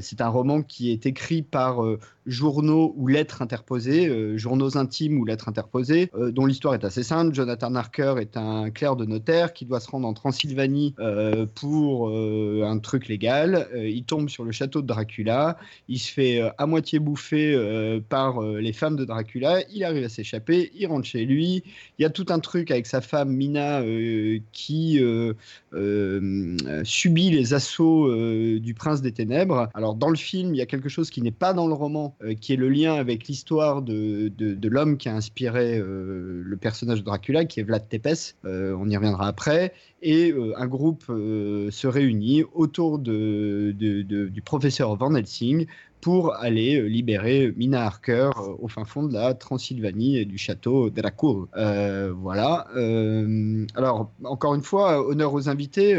[SPEAKER 1] c'est un roman qui est écrit par euh, journaux ou lettres interposées, euh, journaux intimes ou lettres interposées, euh, dont l'histoire est assez simple. Jonathan Harker est un clerc de notaire qui doit se rendre en Transylvanie euh, pour euh, un truc légal. Euh, il tombe sur le château de Dracula. Il se fait euh, à moitié bouffer euh, par euh, les femmes de Dracula. Il arrive à s'échapper. Il rentre chez lui. Il y a tout un truc avec sa femme Mina euh, qui euh, euh, subit les assauts euh, du prince des ténèbres. Alors dans le film, il y a quelque chose qui n'est pas dans le roman, euh, qui est le lien avec l'histoire de, de, de l'homme qui a inspiré euh, le personnage de Dracula, qui est Vlad Tepes. Euh, on y reviendra après. Et un groupe se réunit autour de, de- de- du professeur Van Helsing pour aller libérer Mina Harker au fin fond de la Transylvanie et du château Dracul. Euh, voilà. Euh, alors, encore une fois, honneur aux invités,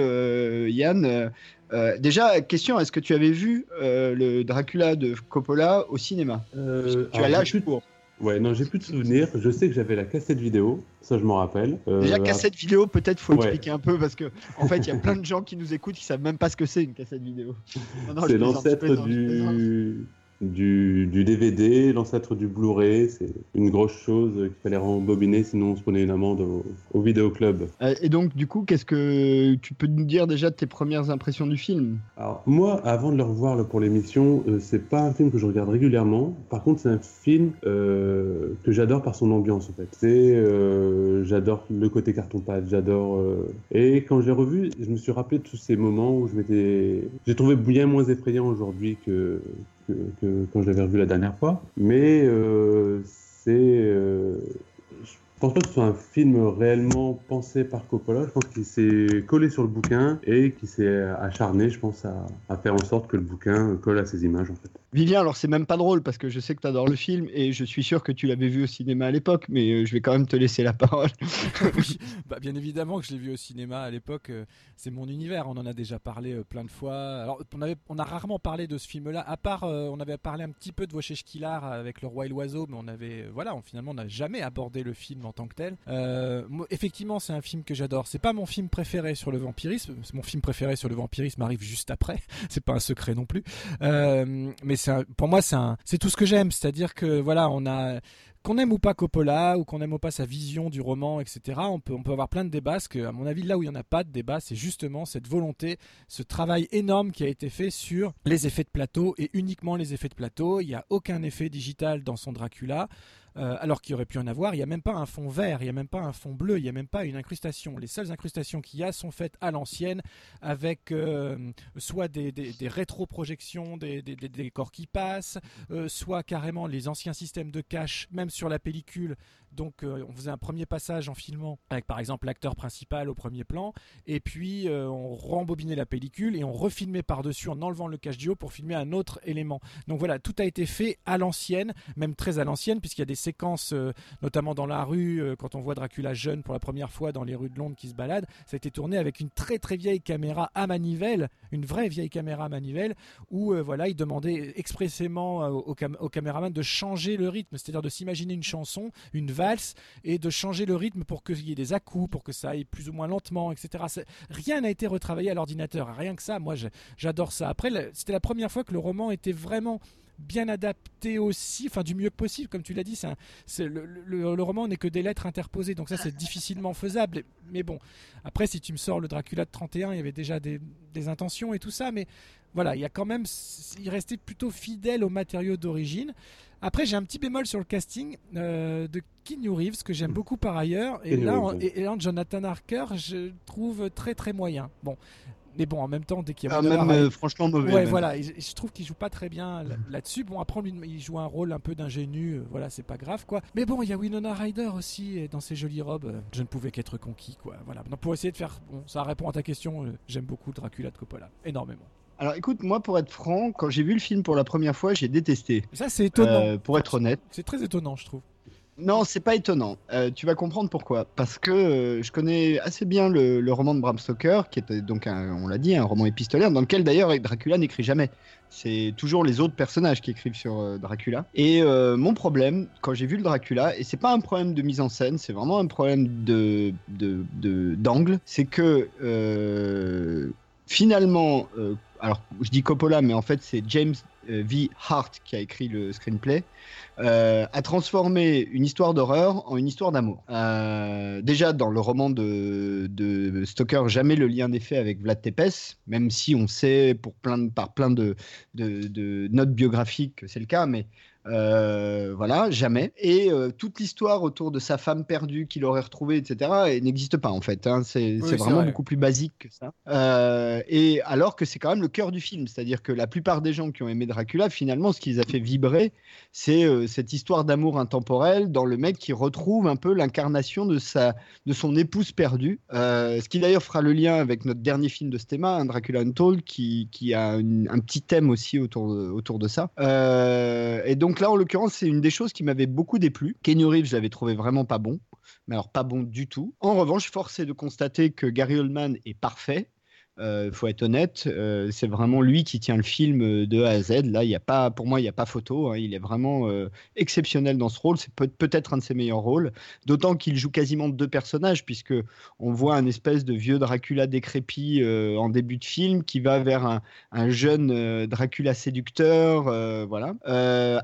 [SPEAKER 1] Yann. Euh, déjà, question, est-ce que tu avais vu euh, le Dracula de Coppola au cinéma?
[SPEAKER 3] Euh,
[SPEAKER 1] Tu as l'âge
[SPEAKER 3] plus-
[SPEAKER 1] pour.
[SPEAKER 3] Ouais, non, j'ai plus de souvenirs. Je sais que j'avais la cassette vidéo, ça je m'en rappelle. Euh,
[SPEAKER 1] Déjà, cassette vidéo, peut-être faut
[SPEAKER 3] Ouais.
[SPEAKER 1] expliquer un peu parce que, en fait, il y a plein de gens qui nous écoutent qui savent même pas ce que c'est une cassette vidéo.
[SPEAKER 3] C'est l'ancêtre du... Du, du DVD, l'ancêtre du Blu-ray, c'est une grosse chose qu'il fallait rembobiner, sinon on se prenait une amende au, au vidéoclub.
[SPEAKER 1] Euh, Et donc, du coup, qu'est-ce que tu peux nous dire déjà de tes premières impressions du film?
[SPEAKER 3] Alors, moi, avant de le revoir là, pour l'émission, euh, c'est pas un film que je regarde régulièrement. Par contre, c'est un film euh, que j'adore par son ambiance, en fait. C'est, euh, j'adore le côté carton-pâte, j'adore. Et quand j'ai revu, je me suis rappelé de tous ces moments où je m'étais. J'ai trouvé bien moins effrayant aujourd'hui que, quand je l'avais revu la dernière fois. Mais euh, c'est. euh, Je pense pas que ce soit un film réellement pensé par Coppola. Je pense qu'il s'est collé sur le bouquin et qu'il s'est acharné, je pense, à, à faire en sorte que le bouquin colle à ses images, en fait.
[SPEAKER 1] Vivien, alors c'est même pas drôle parce que je sais que tu adores le film et je suis sûr que tu l'avais vu au cinéma à l'époque, mais euh, je vais quand même te laisser la parole.
[SPEAKER 2] Oui, bah, bien évidemment que je l'ai vu au cinéma à l'époque. euh, c'est mon univers. On en a déjà parlé euh, plein de fois. Alors, on, avait, on a rarement parlé de ce film-là. À part, on avait parlé un petit peu de Wojciech Kilar avec Le Roi et l'Oiseau, mais on avait, voilà, on, finalement, on n'a jamais abordé le film en tant que tel. Euh, effectivement, c'est un film que j'adore. C'est pas mon film préféré sur le vampirisme. Mon film préféré sur le vampirisme arrive juste après. c'est pas un secret non plus. Euh, mais pour moi, c'est tout ce que j'aime. C'est-à-dire que voilà, on a qu'on aime ou pas Coppola, ou qu'on aime ou pas sa vision du roman, etc., on peut, on peut avoir plein de débats, parce que, à mon avis, là où il n'y en a pas de débat, c'est justement cette volonté, ce travail énorme qui a été fait sur les effets de plateau, et uniquement les effets de plateau. Il n'y a aucun effet digital dans son Dracula. Euh, alors qu'il aurait pu en avoir. Il n'y a même pas un fond vert, il n'y a même pas un fond bleu, il n'y a même pas une incrustation. Les seules incrustations qu'il y a sont faites à l'ancienne avec euh, soit des, rétroprojections, des, des, décors qui passent, euh, soit carrément les anciens systèmes de cache, même sur la pellicule. Donc on faisait un premier passage en filmant avec par exemple l'acteur principal au premier plan, et puis on rembobinait la pellicule et on refilmait par-dessus en enlevant le cache duo pour filmer un autre élément. Donc voilà, tout a été fait à l'ancienne, même très à l'ancienne, puisqu'il y a des séquences, euh, notamment dans la rue, euh, quand on voit Dracula jeune pour la première fois dans les rues de Londres qui se balade, ça a été tourné avec une très très vieille caméra à manivelle, une vraie vieille caméra à manivelle, où euh, voilà, il demandait expressément au, au, caméraman de changer le rythme, c'est-à-dire de s'imaginer une chanson, une et de changer le rythme pour qu'il y ait des à-coups, pour que ça aille plus ou moins lentement, etc. Rien n'a été retravaillé à l'ordinateur, rien que ça, moi j'adore ça. Après, c'était la première fois que le roman était vraiment bien adapté aussi, enfin du mieux possible, comme tu l'as dit. c'est le, roman n'est que des lettres interposées, donc ça c'est difficilement faisable. Mais bon, après si tu me sors le Dracula de 31, il y avait déjà des intentions et tout ça, mais voilà, il y a quand même, il restait plutôt fidèle aux matériaux d'origine. Après, j'ai un petit bémol sur le casting euh, de Keanu Reeves que j'aime beaucoup par ailleurs, et là, et, là, Jonathan Harker, je trouve très très moyen. Bon, mais bon, en même temps, dès qu'il y a
[SPEAKER 1] ah, même euh, franchement mauvais.
[SPEAKER 2] Ouais, voilà. Je, trouve qu'il joue pas très bien là-dessus. Bon, après, lui, il joue un rôle un peu d'ingénu. Euh, voilà, c'est pas grave, quoi. Mais bon, il y a Winona Ryder aussi dans ses jolies robes. Je ne pouvais qu'être conquis, quoi. Voilà. Donc, pour essayer de faire, bon, ça répond à ta question. J'aime beaucoup Dracula de Coppola, énormément.
[SPEAKER 1] Alors écoute, moi pour être franc, quand j'ai vu le film pour la première fois, j'ai détesté.
[SPEAKER 2] Ça c'est étonnant.
[SPEAKER 1] pour être honnête.
[SPEAKER 2] C'est très étonnant, je trouve.
[SPEAKER 1] Non, c'est pas étonnant. Euh, tu vas comprendre pourquoi. Parce que euh, je connais assez bien le, roman de Bram Stoker, qui était donc, on l'a dit, un roman épistolaire, dans lequel d'ailleurs Dracula n'écrit jamais. C'est toujours les autres personnages qui écrivent sur euh, Dracula. Et mon problème, quand j'ai vu le Dracula, et c'est pas un problème de mise en scène, c'est vraiment un problème de d'angle, c'est que finalement, alors je dis Coppola, mais en fait c'est James V. Hart qui a écrit le screenplay. Euh, a transformé une histoire d'horreur en une histoire d'amour. Euh, déjà, dans le roman de, de, Stoker, jamais le lien n'est fait avec Vlad Tepes, même si on sait pour plein par plein de, de notes biographiques que c'est le cas, mais euh, voilà, jamais. Et euh, toute l'histoire autour de sa femme perdue qu'il aurait retrouvée, etc., n'existe pas en fait. Hein. C'est vraiment beaucoup plus basique que ça. Euh, et alors que c'est quand même le cœur du film, c'est-à-dire que la plupart des gens qui ont aimé Dracula, finalement, ce qui les a fait vibrer, c'est cette histoire d'amour intemporel dans le mec qui retrouve un peu l'incarnation de sa, de son épouse perdue. ce qui d'ailleurs fera le lien avec notre dernier film de Stema, un Dracula Untold, qui, qui a un petit thème aussi autour de, autour de ça. et donc donc là, en l'occurrence, c'est une des choses qui m'avait beaucoup déplu. Kenny Reeves, je l'avais trouvé vraiment pas bon, mais alors pas bon du tout. En revanche, force est de constater que Gary Oldman est parfait. Il euh, faut être honnête, euh, c'est vraiment lui qui tient le film euh, de A à Z. Là, y a pas, pour moi, il n'y a pas photo. Hein. Il est vraiment exceptionnel dans ce rôle. C'est peut-être un de ses meilleurs rôles. D'autant qu'il joue quasiment deux personnages, puisque on voit un espèce de vieux Dracula décrépit en début de film qui va vers un, jeune Dracula séducteur. voilà.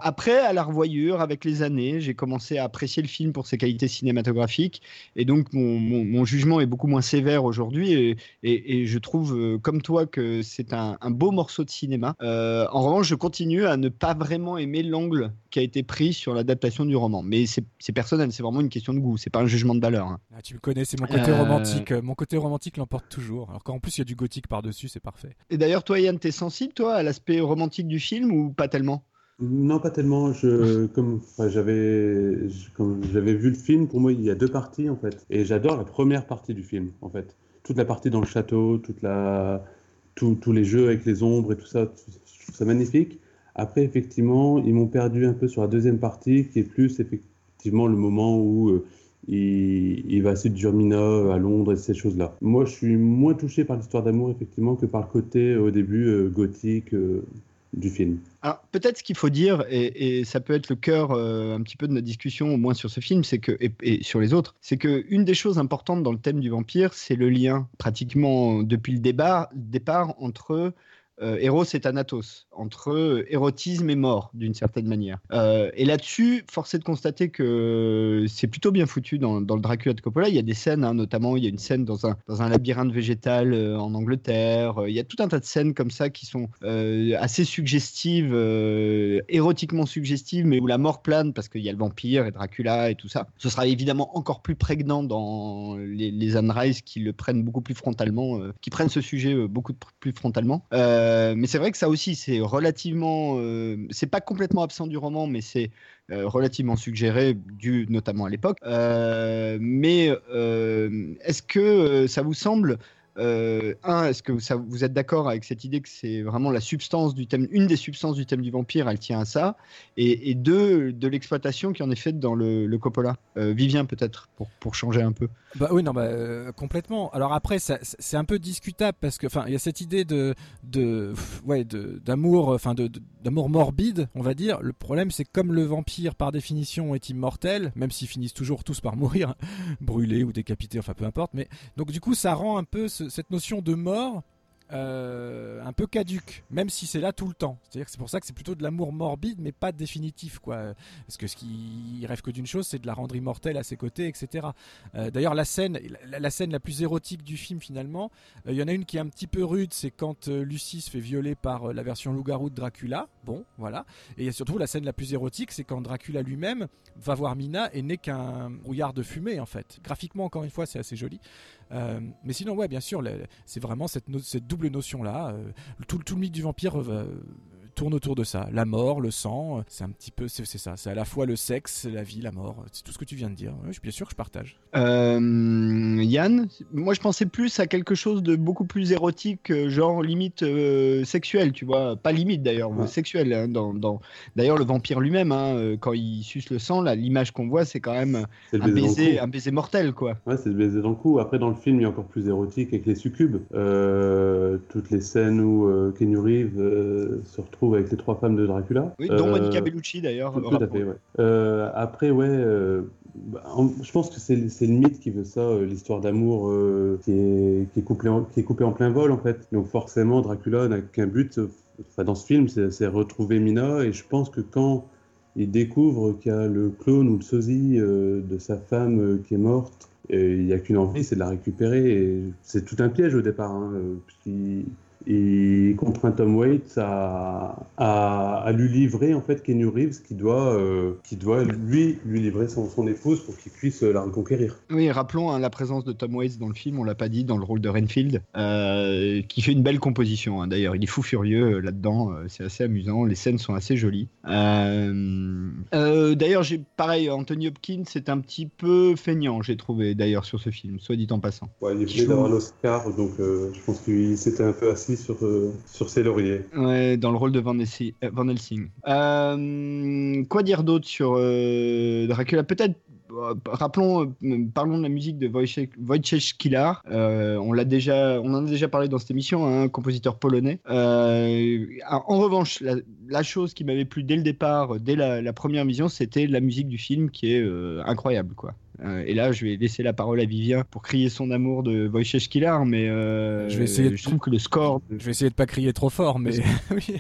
[SPEAKER 1] après, à la revoyure, avec les années, j'ai commencé à apprécier le film pour ses qualités cinématographiques, et donc mon, jugement est beaucoup moins sévère aujourd'hui, et je trouve euh, comme toi, que c'est un, beau morceau de cinéma. Euh, en revanche, je continue à ne pas vraiment aimer l'angle qui a été pris sur l'adaptation du roman. Mais c'est personnel, c'est vraiment une question de goût, c'est pas un jugement de valeur. Hein.
[SPEAKER 2] Ah, tu me connais, c'est mon côté euh, romantique. Mon côté romantique l'emporte toujours. Alors qu'en plus, il y a du gothique par-dessus, c'est parfait.
[SPEAKER 1] Et d'ailleurs, toi, Yann, t'es sensible, toi, à l'aspect romantique du film ou pas tellement?
[SPEAKER 3] Non, pas tellement. Je, comme j'avais, comme j'avais vu le film, pour moi, il y a deux parties en fait, et j'adore la première partie du film en fait toute la partie dans le château, toute la, tous les jeux avec les ombres et tout ça, je trouve ça magnifique. Après, effectivement, ils m'ont perdu un peu sur la deuxième partie, qui est plus effectivement le moment où euh, il, va séduire Mina à Londres et ces choses-là. Moi, je suis moins touché par l'histoire d'amour, effectivement, que par le côté, au début, euh, gothique, euh, du film.
[SPEAKER 1] Peut-être ce qu'il faut dire, et, ça peut être le cœur euh, un petit peu de notre discussion, au moins sur ce film, c'est que et, sur les autres, c'est que une des choses importantes dans le thème du vampire, c'est le lien pratiquement depuis le débat, départ entre euh, Eros et Thanatos, entre euh, érotisme et mort, d'une certaine manière. Euh, et là-dessus, force est de constater que c'est plutôt bien foutu dans, dans le Dracula de Coppola. Il y a des scènes, hein, notamment il y a une scène dans un, dans un labyrinthe végétal euh, en Angleterre. Il y a tout un tas de scènes comme ça qui sont assez suggestives, érotiquement suggestives, mais où la mort plane parce qu'il y a le vampire et Dracula et tout ça. Ce sera évidemment encore plus prégnant dans les, les Anne Rice qui le prennent beaucoup plus frontalement, qui prennent ce sujet beaucoup plus frontalement. Mais c'est vrai que ça aussi, c'est relativement, euh, c'est pas complètement absent du roman, mais c'est euh, relativement suggéré, dû notamment à l'époque. Euh, mais euh, est-ce que euh, ça vous semble euh, un, est-ce que vous êtes d'accord avec cette idée que c'est vraiment la substance du thème, une des substances du thème du vampire, elle tient à ça, et, et deux, de l'exploitation qui en est faite dans le, Coppola. Euh, Vivien peut-être pour, pour changer un peu.
[SPEAKER 2] Bah oui, non, bah, euh, complètement. Alors après, c'est un peu discutable parce que, enfin, il y a cette idée de, de, ouais, d'amour, enfin, d'amour morbide, on va dire. Le problème, c'est que comme le vampire, par définition, est immortel, même s'ils finissent toujours tous par mourir, brûlés ou décapités, enfin, peu importe. Mais donc, du coup, ça rend un peu ce- cette notion de mort. Euh, un peu caduque, même si c'est là tout le temps. C'est-à-dire que c'est pour ça que c'est plutôt de l'amour morbide, mais pas définitif, quoi. Parce que ce qui rêve que d'une chose, c'est de la rendre immortelle à ses côtés, etc. Euh, D'ailleurs, la scène, la, scène la plus érotique du film finalement, euh, il y en a une qui est un petit peu rude, c'est quand Lucie se fait violer par la version loup-garou de Dracula. Bon, voilà. Et surtout la scène la plus érotique, c'est quand Dracula lui-même va voir Mina et n'est qu'un brouillard de fumée en fait. Graphiquement, encore une fois, c'est assez joli. Euh, mais sinon, ouais, bien sûr, c'est vraiment cette, double notion là. tout, tout le mythe du vampire euh, tourne autour de ça. La mort, le sang, euh, c'est un petit peu, c'est ça. C'est à la fois le sexe, la vie, la mort. C'est tout ce que tu viens de dire. Je suis bien sûr que je partage.
[SPEAKER 1] Euh, Yann, moi je pensais plus à quelque chose de beaucoup plus érotique, euh, genre limite euh, sexuel, tu vois, pas limite d'ailleurs,
[SPEAKER 3] Ouais.
[SPEAKER 1] sexuel. hein, dans, dans- D'ailleurs, le vampire lui-même, hein, quand il suce le sang, là, l'image qu'on voit, c'est quand même un
[SPEAKER 3] baiser
[SPEAKER 1] un mortel, quoi.
[SPEAKER 3] Ouais, c'est le baiser dans le cou. Après, dans le film, il y a encore plus érotique avec les succubes. Euh, toutes les scènes où euh, Keanu Reeves euh, se retrouve avec les trois femmes de Dracula.
[SPEAKER 1] Oui, dont
[SPEAKER 3] Euh,
[SPEAKER 1] Monica Bellucci d'ailleurs.
[SPEAKER 3] Tout, tout à
[SPEAKER 1] rapport-
[SPEAKER 3] fait, ouais. Euh, après, ouais, euh, bah, en- je pense que c'est le mythe qui veut ça, euh, l'histoire d'amour euh, qui, est, qui, est coupée en, qui est coupée en plein vol, en fait. Donc forcément, Dracula n'a qu'un but, euh, enfin, dans ce film, c'est retrouver Mina, et je pense que quand il découvre qu'il y a le clone ou le sosie euh, de sa femme euh, qui est morte, et il n'y a qu'une envie, c'est de la récupérer, et c'est tout un piège au départ, hein, euh, il contraint Tom Waits à, à, à lui livrer en fait Keanu Reeves qui doit, euh, qui doit lui, lui livrer son, son épouse pour qu'il puisse euh, la reconquérir.
[SPEAKER 1] Oui, rappelons hein, la présence de Tom Waits dans le film, on l'a pas dit, dans le rôle de Renfield, euh, qui fait une belle composition. hein. D'ailleurs, il est fou furieux euh, là-dedans, c'est assez amusant, les scènes sont assez jolies. D'ailleurs, j'ai pareil, Anthony Hopkins, c'est un petit peu feignant, j'ai trouvé d'ailleurs sur ce film, soit dit en passant.
[SPEAKER 3] Ouais, il venait
[SPEAKER 1] joue-
[SPEAKER 3] d'avoir l'Oscar, donc je pense qu'il s'était un peu assis sur, euh, sur ses lauriers.
[SPEAKER 1] Dans le rôle de Van Helsing. Euh, quoi dire d'autre sur euh, Dracula? Peut-être. Euh, Rappelons, euh, parlons de la musique de Wojciech, Wojciech Kilar. Euh, on l'a déjà, on en a déjà parlé dans cette émission, hein, un compositeur polonais. En revanche, la, la chose qui m'avait plu dès le départ, dès la, la première vision, c'était la musique du film qui est incroyable, quoi. Et là, je vais laisser la parole à Vivien pour crier son amour de Wojciech Kilar, mais euh,
[SPEAKER 2] Je vais essayer de-
[SPEAKER 1] trouve que le score, de-
[SPEAKER 2] Je vais essayer de pas crier trop fort, mais oui.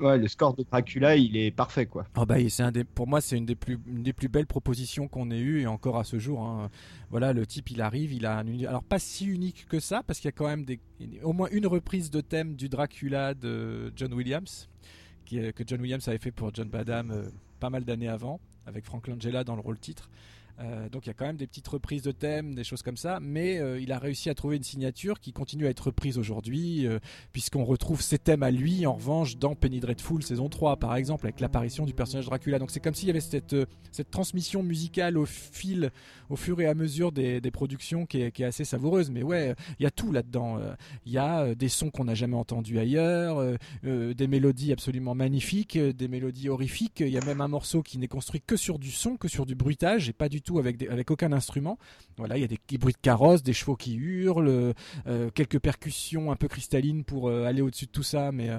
[SPEAKER 1] Ouais, le score de Dracula, il est parfait, quoi.
[SPEAKER 2] Oh bah, c'est un des, pour moi, c'est une des plus, une des plus belles propositions qu'on ait eues et encore à ce jour. hein. Voilà, le type, il arrive, il a un alors pas si unique que ça parce qu'il y a quand même au moins une reprise de thème du Dracula de John Williams, que John Williams avait fait pour John Badham euh, pas mal d'années avant, avec Frank Langella dans le rôle titre. Euh, donc il y a quand même des petites reprises de thèmes, des choses comme ça, mais euh, il a réussi à trouver une signature qui continue à être reprise aujourd'hui, euh, puisqu'on retrouve ces thèmes à lui, en revanche, dans Penny Dreadful saison 3, par exemple, avec l'apparition du personnage Dracula. Donc c'est comme s'il y avait cette, cette transmission musicale au fil, au fur et à mesure des, productions qui est, assez savoureuse. Mais ouais, il y a tout là-dedans. Il y a des sons qu'on n'a jamais entendus ailleurs, des mélodies absolument magnifiques, des mélodies horrifiques. Il y a même un morceau qui n'est construit que sur du son, que sur du bruitage, et pas du tout avec, aucun instrument. Voilà, il y a des, bruits de carrosse, des chevaux qui hurlent, euh, quelques percussions un peu cristallines pour euh, aller au-dessus de tout ça, mais euh,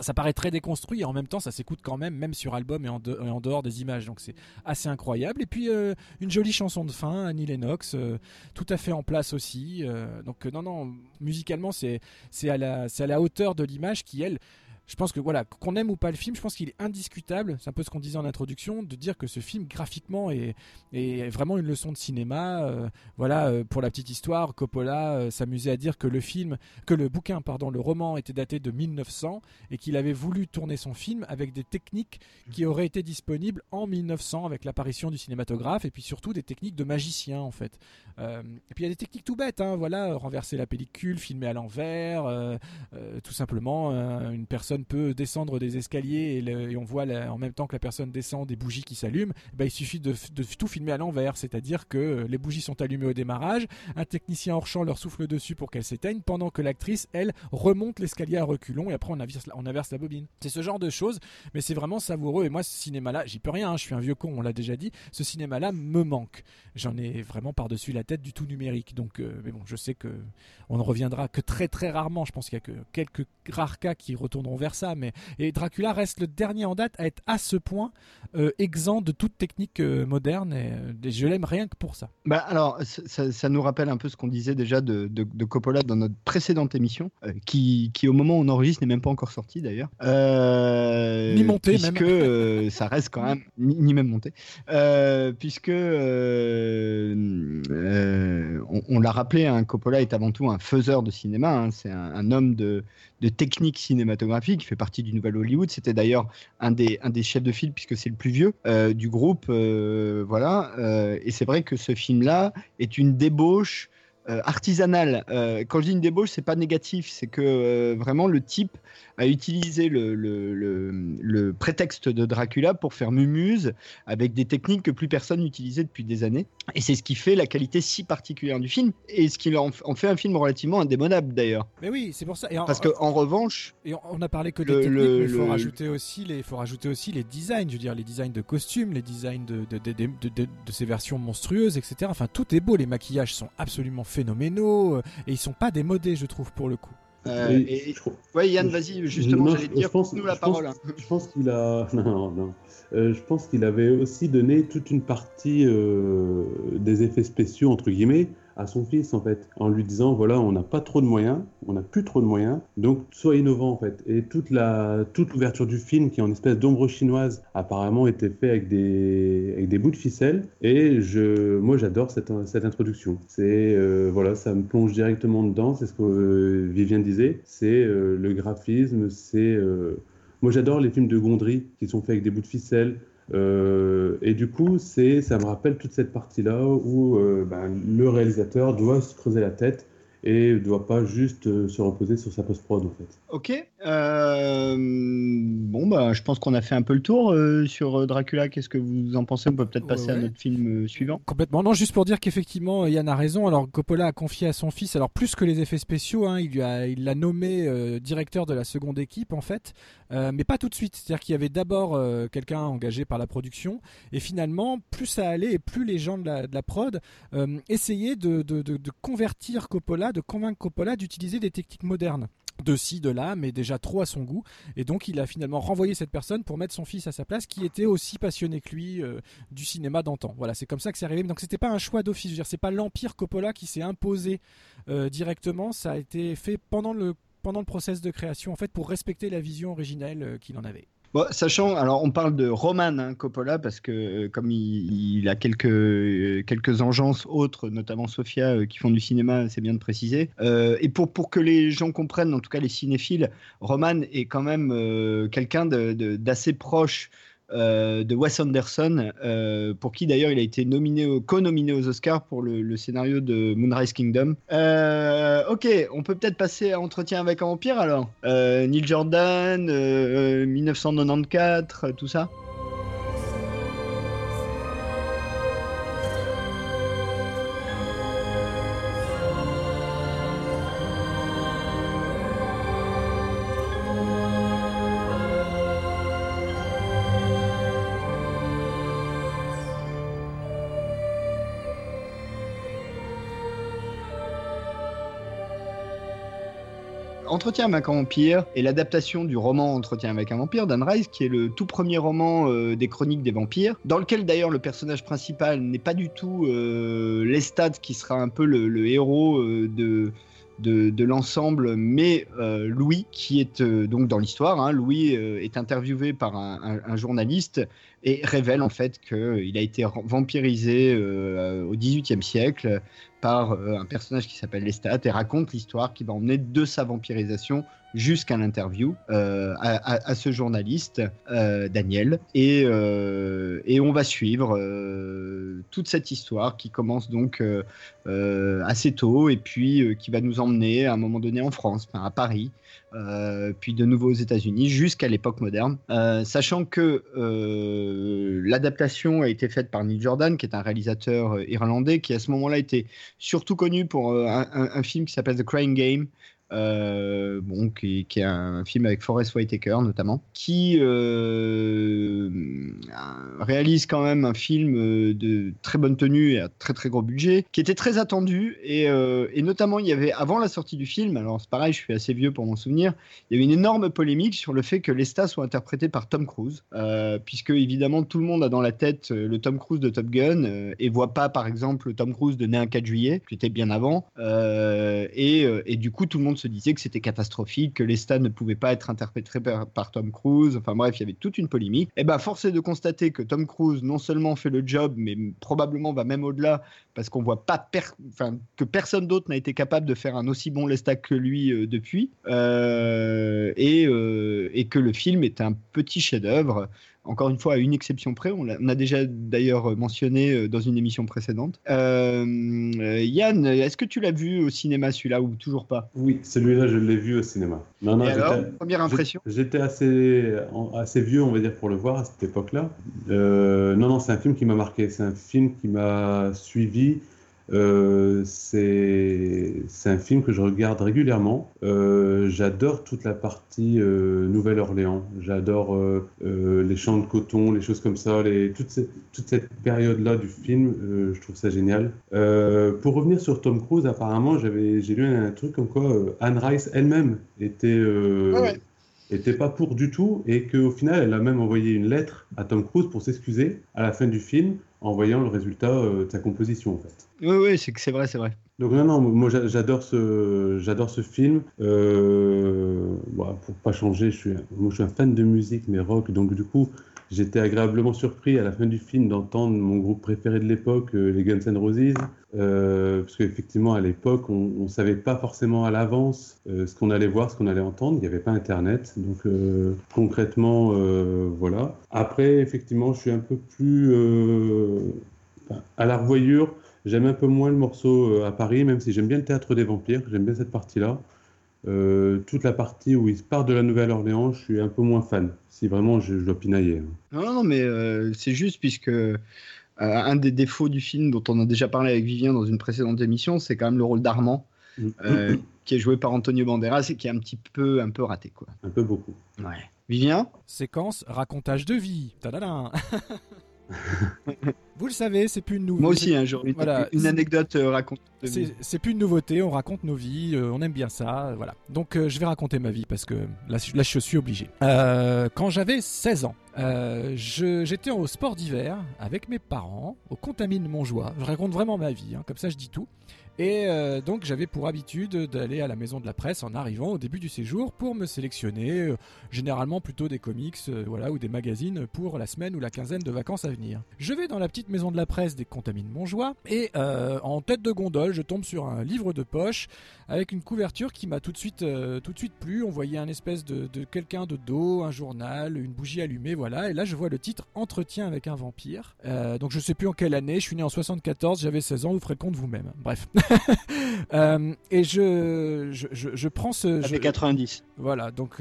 [SPEAKER 2] ça paraît très déconstruit et en même temps ça s'écoute quand même, même sur album et en, dehors des images. Donc c'est assez incroyable. Et puis euh, une jolie chanson de fin, Annie Lennox, euh, tout à fait en place aussi. euh, donc euh, non, non, musicalement c'est à la hauteur de l'image qui elle je pense que voilà, qu'on aime ou pas le film, je pense qu'il est indiscutable, c'est un peu ce qu'on disait en introduction, de dire que ce film graphiquement est, est vraiment une leçon de cinéma. euh, voilà, euh, pour la petite histoire, Coppola euh, s'amusait à dire que le film, que le bouquin, pardon, le roman était daté de 1900 et qu'il avait voulu tourner son film avec des techniques qui auraient été disponibles en 1900 avec l'apparition du cinématographe et puis surtout des techniques de magicien en fait. Et puis il y a des techniques tout bêtes, hein, voilà, renverser la pellicule, filmer à l'envers, tout simplement, une personne peut descendre des escaliers et, on voit en même temps que la personne descend des bougies qui s'allument. Ben, il suffit de, tout filmer à l'envers, c'est-à-dire que euh, les bougies sont allumées au démarrage, un technicien hors champ leur souffle dessus pour qu'elles s'éteignent, pendant que l'actrice, elle, remonte l'escalier à reculons et après on inverse, la- on inverse la bobine. C'est ce genre de choses, mais c'est vraiment savoureux. Et moi, ce cinéma-là, j'y peux rien, hein, je suis un vieux con, on l'a déjà dit, ce cinéma-là me manque. J'en ai vraiment par-dessus la tête du tout numérique. Donc, euh, mais bon, je sais que on ne reviendra que très très rarement. Je pense qu'il y a que quelques rares cas qui retourneront vers ça. Mais et Dracula reste le dernier en date à être à ce point euh, exempt de toute technique euh, moderne. Et, euh, et je l'aime rien que pour ça.
[SPEAKER 1] Bah alors, ça, nous rappelle un peu ce qu'on disait déjà de, de- de Coppola dans notre précédente émission, euh, qui, qui au moment où on enregistre n'est même pas encore sortie d'ailleurs.
[SPEAKER 2] Ni montée,
[SPEAKER 1] puisque
[SPEAKER 2] même.
[SPEAKER 1] ça reste quand même ni, ni même monté, puisque on, on l'a rappelé, hein, Coppola est avant tout un faiseur de cinéma. hein, c'est un, un homme de, de technique cinématographique. Il fait partie du nouvel Hollywood. C'était d'ailleurs un des, un chefs de file puisque c'est le plus vieux euh, du groupe. euh, voilà. Euh, et c'est vrai que ce film-là est une débauche artisanale. Euh, quand je dis une débauche, c'est pas négatif, c'est que euh, vraiment le type a utilisé le, le, le, le prétexte de Dracula pour faire mumuse avec des techniques que plus personne n'utilisait depuis des années. Et c'est ce qui fait la qualité si particulière du film et ce qui en, fait un film relativement indémodable d'ailleurs.
[SPEAKER 2] Mais oui, c'est pour ça. Et en-
[SPEAKER 1] Parce que en revanche,
[SPEAKER 2] Et on- a parlé que des techniques, mais il faut rajouter aussi les, faut rajouter aussi les designs. Je veux dire, les designs de costumes, les designs de, de, de, de- de- de- de ces versions monstrueuses, etc. Enfin, tout est beau. Les maquillages sont absolument phénoménaux euh, et ils sont pas démodés, je trouve, pour le coup.
[SPEAKER 1] euh,
[SPEAKER 3] et, je
[SPEAKER 1] ouais Yann, vas-y, justement,
[SPEAKER 3] Non,
[SPEAKER 1] j'allais te dire,
[SPEAKER 3] je pense-
[SPEAKER 1] nous la
[SPEAKER 3] je pense-
[SPEAKER 1] parole. hein.
[SPEAKER 3] Je pense qu'il a. Non, non. Euh, je pense qu'il avait aussi donné toute une partie euh, des effets spéciaux, entre guillemets, à son fils, en fait, en lui disant voilà, on n'a pas trop de moyens, on n'a plus trop de moyens, donc sois innovant, en fait. Et toute la toute l'ouverture du film, qui est en espèce d'ombre chinoise, apparemment était fait avec des, avec des bouts de ficelle. Et je, moi, j'adore cette, cette introduction. C'est euh, voilà, ça me plonge directement dedans. C'est ce que euh, Viviane disait. C'est euh, le graphisme, c'est euh, moi, j'adore les films de Gondry qui sont faits avec des bouts de ficelle. Euh, et du coup, c'est, ça me rappelle toute cette partie-là où euh, ben, le réalisateur doit se creuser la tête et ne doit pas juste euh, se reposer sur sa post-prod, en fait.
[SPEAKER 1] Euh, bon, bah, je pense qu'on a fait un peu le tour euh, sur euh, Dracula. Qu'est-ce que vous en pensez? On peut peut-être
[SPEAKER 2] Ouais,
[SPEAKER 1] passer à notre film euh, suivant.
[SPEAKER 2] Complètement. Non, juste pour dire qu'effectivement, Yann a raison. Alors, Coppola a confié à son fils, alors plus que les effets spéciaux, hein, il l'a nommé directeur de la seconde équipe en fait, mais pas tout de suite. C'est-à-dire qu'il y avait d'abord quelqu'un engagé par la production, et finalement, plus ça allait et plus les gens de la, de la prod essayaient de, de- de- de convertir Coppola, de convaincre Coppola d'utiliser des techniques modernes de ci, de là, mais déjà trop à son goût. Et donc, il a finalement renvoyé cette personne pour mettre son fils à sa place, qui était aussi passionné que lui euh, du cinéma d'antan. Voilà, c'est comme ça que c'est arrivé. Donc, c'était pas un choix d'office. Je veux dire, c'est pas l'empire Coppola qui s'est imposé euh, directement. Ça a été fait pendant le pendant le process de création, en fait, pour respecter la vision originelle euh, qu'il en avait.
[SPEAKER 1] Sachant, alors on parle de Roman hein, Coppola parce que euh, comme il, a quelques euh, quelques engences autres, notamment Sofia, euh, qui font du cinéma, c'est bien de préciser. Et pour pour que les gens comprennent, en tout cas les cinéphiles, Roman est quand même quelqu'un d'assez proche. Euh, de Wes Anderson, euh, pour qui d'ailleurs il a été nominé, co-nominé aux Oscars pour le, scénario de Moonrise Kingdom. Euh, ok, on peut peut-être passer à Entretien avec un alors. Neil Jordan, euh, euh, 1994, euh, tout ça. Entretien avec un vampire est l'adaptation du roman Entretien avec un vampire d'Anne qui est le tout premier roman euh, des chroniques des vampires, dans lequel d'ailleurs le personnage principal n'est pas du tout euh, Lestat, qui sera un peu le, héros euh, de, de, l'ensemble, mais euh, Louis, qui est donc dans l'histoire, hein, Louis est interviewé par un, journaliste et révèle en fait qu'il a été vampirisé au XVIIIe siècle par euh, un personnage qui s'appelle Lestat et raconte l'histoire qui va emmener de sa vampirisation jusqu'à l'interview euh, à, ce journaliste euh, Daniel et, euh, et on va suivre toute cette histoire qui commence donc assez tôt et puis qui va nous emmener à un moment donné en France, à Paris, puis de nouveau aux États-Unis jusqu'à l'époque moderne, sachant que l'adaptation a été faite par Neil Jordan, qui est un réalisateur irlandais, qui à ce moment-là était surtout connu pour un film qui s'appelle The Crying Game. Euh, bon, qui, est un film avec Forest Whitaker notamment, qui euh, réalise quand même un film euh, de très bonne tenue et à très très gros budget, qui était très attendu. Et, notamment il y avait avant la sortie du film, alors c'est pareil, je suis assez vieux pour m'en souvenir, il y avait une énorme polémique sur le fait que Lestat soit interprété par Tom Cruise, puisque évidemment tout le monde a dans la tête le Tom Cruise de Top Gun et voit pas par exemple le Tom Cruise de Né un 4 juillet, qui était bien avant, et, et du coup tout le monde se disait que c'était catastrophique, que Lestat ne pouvait pas être interprété par, Tom Cruise, enfin bref, il y avait toute une polémique. Et ben force est de constater que Tom Cruise non seulement fait le job, mais probablement va même au-delà, parce qu'on voit pas que personne d'autre n'a été capable de faire un aussi bon Lestat que lui euh, depuis, Euh, et, euh, et que le film est un petit chef-d'œuvre. Encore une fois, à une exception près, on a déjà d'ailleurs mentionné euh, dans une émission précédente. Euh, Yann, est-ce que tu l'as vu au cinéma celui-là ou toujours pas?
[SPEAKER 3] Oui, celui-là, je l'ai vu au cinéma. Non, non,
[SPEAKER 1] Et
[SPEAKER 3] j'étais-
[SPEAKER 1] alors, première impression?
[SPEAKER 3] J'étais assez, assez vieux, on va dire, pour le voir à cette époque-là. Euh, non, non, c'est un film qui m'a marqué. C'est un film qui m'a suivi. Euh, c'est un film que je regarde régulièrement. Euh, J'adore toute la partie euh, Nouvelle-Orléans. J'adore les champs de coton, les choses comme ça. Les, toute, cette, toute cette période-là du film, je trouve ça génial. Pour revenir sur Tom Cruise, apparemment, j'ai lu un, truc comme quoi Anne Rice elle-même était
[SPEAKER 1] Ah ouais.
[SPEAKER 3] était pas pour du tout et qu'au final, elle a même envoyé une lettre à Tom Cruise pour s'excuser à la fin du film en voyant le résultat euh, de sa composition en fait.
[SPEAKER 1] Oui, oui, c'est vrai, c'est vrai.
[SPEAKER 3] Donc non, non, moi j'a- j'adore ce, j'adore ce film. Euh, bon, pour pas changer, je suis, moi je suis un fan de musique, mais rock, donc du coup, j'étais agréablement surpris à la fin du film d'entendre mon groupe préféré de l'époque, euh, les Guns N' Roses, euh, parce qu'effectivement à l'époque, on, on savait pas forcément à l'avance euh, ce qu'on allait voir, ce qu'on allait entendre. Il n'y avait pas Internet, donc euh, concrètement, voilà. Après, effectivement, je suis un peu plus à la revoyure. J'aime un peu moins le morceau à Paris, même si j'aime bien le théâtre des vampires, j'aime bien cette partie-là. Euh, toute la partie où il part de la Nouvelle-Orléans, je suis un peu moins fan, si vraiment je, je dois pinailler. hein.
[SPEAKER 1] Non, non, mais euh, c'est juste puisque euh, un des défauts du film dont on a déjà parlé avec Vivien dans une précédente émission, c'est quand même le rôle d'Armand,
[SPEAKER 3] Mm.
[SPEAKER 1] euh, qui est joué par Antonio Banderas et qui est un petit peu, un peu raté, quoi.
[SPEAKER 3] Un peu beaucoup.
[SPEAKER 1] Ouais. Vivien?
[SPEAKER 2] Séquence racontage de vie. Tadadam. Vous le savez, c'est plus une nouveauté.
[SPEAKER 1] Moi aussi, hein, j'aurais une,
[SPEAKER 2] Voilà.
[SPEAKER 1] une anecdote euh, raconte.
[SPEAKER 2] C'est plus une nouveauté, on raconte nos vies, euh, on aime bien ça, euh, voilà. Donc euh, je vais raconter ma vie parce que là, là je suis obligé. Euh, quand j'avais 16 ans, j'étais au sport d'hiver avec mes parents au Contamine Montjoie. Je raconte vraiment ma vie, hein, comme ça je dis tout. Et euh, donc j'avais pour habitude d'aller à la maison de la presse en arrivant au début du séjour pour me sélectionner, euh, généralement plutôt des comics euh, voilà, ou des magazines pour la semaine ou la quinzaine de vacances à venir. Je vais dans la petite maison de la presse des Contamines Montjoie et euh, en tête de gondole je tombe sur un livre de poche avec une couverture qui m'a tout de suite euh, tout de suite plu. On voyait un espèce de, de quelqu'un de dos, un journal, une bougie allumée, voilà. Et là je vois le titre Entretien avec un vampire. Euh, donc je sais plus en quelle année. Je suis né en 74, j'avais 16 ans. Vous ferez le compte vous-même. Bref. Et je, je, je, je prends ce.
[SPEAKER 1] Ça
[SPEAKER 2] je-
[SPEAKER 1] fait 90.
[SPEAKER 2] voilà, donc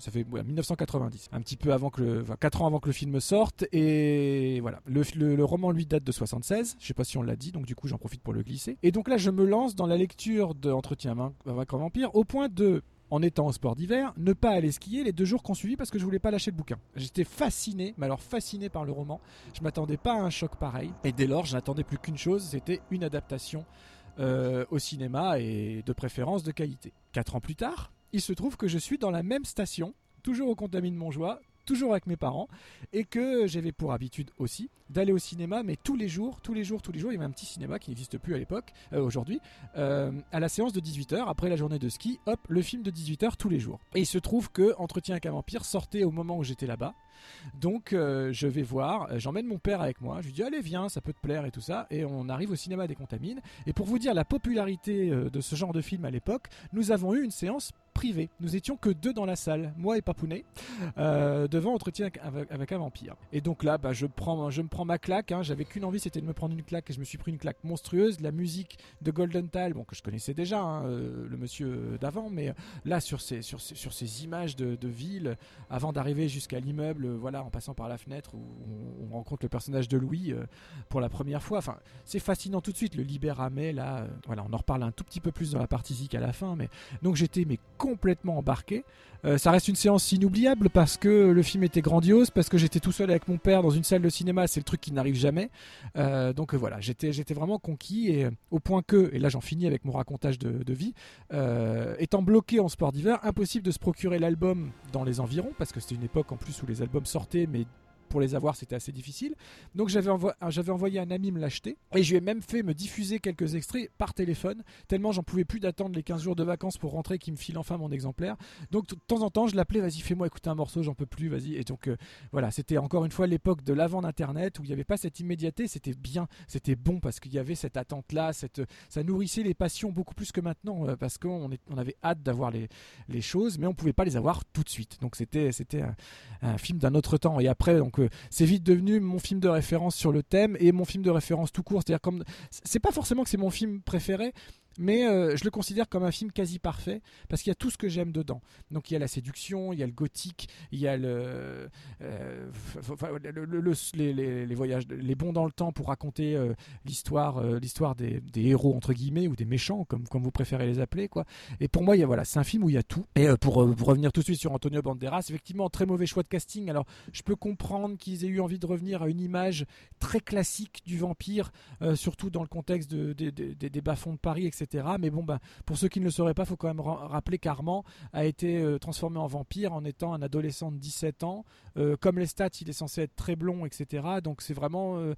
[SPEAKER 2] ça fait ouais, 1990, un petit peu avant que le, enfin, 4 ans avant que le film sorte. Et voilà, le, roman lui date de 76, je sais pas si on l'a dit, donc du coup j'en profite pour le glisser. Et donc là je me lance dans la lecture de Entretien un vampire au point de en étant au sport d'hiver, ne pas aller skier les deux jours qu'on suivit parce que je voulais pas lâcher le bouquin. J'étais fasciné, mais alors fasciné par le roman. Je m'attendais pas à un choc pareil. Et dès lors, je n'attendais plus qu'une chose, c'était une adaptation euh, au cinéma et de préférence de qualité. Quatre ans plus tard, il se trouve que je suis dans la même station, toujours au Contamine Montjoie, toujours avec mes parents, et que j'avais pour habitude aussi d'aller au cinéma, mais tous les jours, tous les jours, tous les jours, il y avait un petit cinéma qui n'existe plus à l'époque, euh, aujourd'hui, euh, à la séance de 18h, après la journée de ski, hop, le film de 18h tous les jours. Et il se trouve que Entretien avec un vampire sortait au moment où j'étais là-bas, donc euh, je vais voir, euh, j'emmène mon père avec moi, je lui dis allez viens, ça peut te plaire et tout ça, et on arrive au cinéma des Contamines. Et pour vous dire la popularité euh, de ce genre de film à l'époque, nous avons eu une séance privée. Nous étions que deux dans la salle, moi et Papounet, devant entretien avec, un vampire. Et donc là, bah, je, me prends ma claque. hein. J'avais qu'une envie, c'était de me prendre une claque, et je me suis pris une claque monstrueuse. La musique de Golden Tile, que je connaissais déjà, hein, le monsieur d'avant, mais là sur ces, images de, ville, avant d'arriver jusqu'à l'immeuble, voilà, en passant par la fenêtre où on, on rencontre le personnage de Louis euh, pour la première fois. C'est fascinant tout de suite. Le Libéramais, là, euh, voilà, on en reparle un tout petit peu plus dans la partie zik à la fin, mais donc j'étais mais complètement embarqué. Euh, ça reste une séance inoubliable parce que le film était grandiose, parce que j'étais tout seul avec mon père dans une salle de cinéma, c'est le truc qui n'arrive jamais. Euh, donc euh, voilà, j'étais vraiment conquis et au point que, et là j'en finis avec mon racontage de, vie, étant bloqué en sport d'hiver, impossible de se procurer l'album dans les environs parce que c'était une époque en plus où les albums sortaient, mais pour les avoir, c'était assez difficile. Donc j'avais envo- j'avais envoyé un ami me l'acheter et je lui ai même fait me diffuser quelques extraits par téléphone, tellement j'en pouvais plus d'attendre les 15 jours de vacances pour rentrer qu'il me file enfin mon exemplaire. Donc de temps en temps, je l'appelais, vas-y, fais-moi écouter un morceau, j'en peux plus, vas-y. Et donc euh, voilà, c'était encore une fois l'époque de l'avant d'Internet où il n'y avait pas cette immédiateté, c'était bien, c'était bon parce qu'il y avait cette attente-là, cette, ça nourrissait les passions beaucoup plus que maintenant euh, parce qu'on on avait hâte d'avoir les, les choses, mais on pouvait pas les avoir tout de suite. Donc c'était c'était un, un film d'un autre temps. Et après, donc c'est vite devenu mon film de référence sur le thème et mon film de référence tout court. C'est-à-dire comme c'est pas forcément que c'est mon film préféré. Mais euh, je le considère comme un film quasi parfait parce qu'il y a tout ce que j'aime dedans. Donc il y a la séduction, il y a le gothique, il y a le, les, voyages, les bons dans le temps pour raconter euh, l'histoire, euh, l'histoire des, des héros entre guillemets ou des méchants comme comme vous préférez les appeler quoi. Et pour moi, il y a voilà, c'est un film où il y a tout. Et pour, pour revenir tout de suite sur Antonio Banderas, effectivement très mauvais choix de casting. Alors je peux comprendre qu'ils aient eu envie de revenir à une image très classique du vampire, surtout dans le contexte de- de- de- des- des bas-fonds de Paris, etc. Mais bon, bah, pour ceux qui ne le sauraient pas, il faut quand même ra- rappeler qu'Armand a été euh, transformé en vampire en étant un adolescent de 17 ans. Euh, comme les stats, il est censé être très blond, etc. Donc c'est vraiment, euh,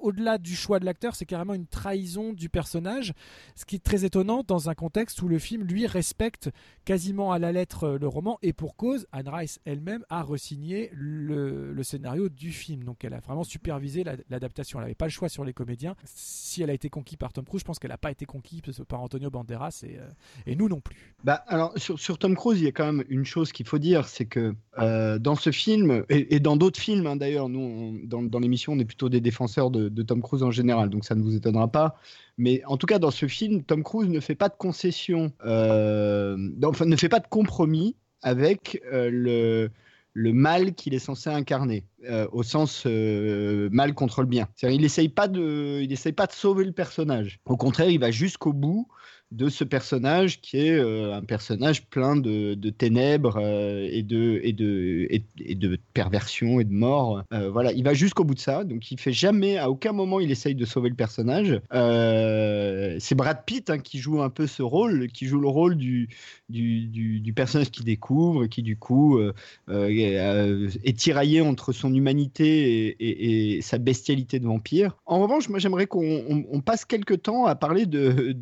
[SPEAKER 2] au-delà du choix de l'acteur, c'est carrément une trahison du personnage, ce qui est très étonnant dans un contexte où le film lui respecte quasiment à la lettre le roman et pour cause, Anne Rice elle-même a resigné le, le scénario du film. Donc elle a vraiment supervisé la- l'adaptation. Elle n'avait pas le choix sur les comédiens. Si elle a été conquise par Tom Cruise, je pense qu'elle n'a pas été conquise par Antonio Banderas et, euh, et nous non plus.
[SPEAKER 1] Bah, alors, sur, Tom Cruise, il y a quand même une chose qu'il faut dire, c'est que euh, dans ce film, et, dans d'autres films hein, d'ailleurs, nous, dans, l'émission, on est plutôt des défenseurs de, Tom Cruise en général, donc ça ne vous étonnera pas. Mais en tout cas, dans ce film, Tom Cruise ne fait pas de concession, euh, enfin, ne fait pas de compromis avec le, le mal qu'il est censé incarner, euh, au sens euh, mal contre le bien. Il n'essaye pas, pas de sauver le personnage. Au contraire, il va jusqu'au bout de ce personnage qui est euh, un personnage plein de, de ténèbres euh, et, de, et, de, et, de perversion et de mort. Euh, voilà, il va jusqu'au bout de ça. Donc il fait jamais, à aucun moment, il essaye de sauver le personnage. C'est Brad Pitt hein, qui joue un peu ce rôle, qui joue le rôle du, du, du, personnage qui découvre, qui du coup est, tiraillé entre son humanité et, et- sa bestialité de vampire. En revanche, moi j'aimerais qu'on on- on passe quelques temps à parler de,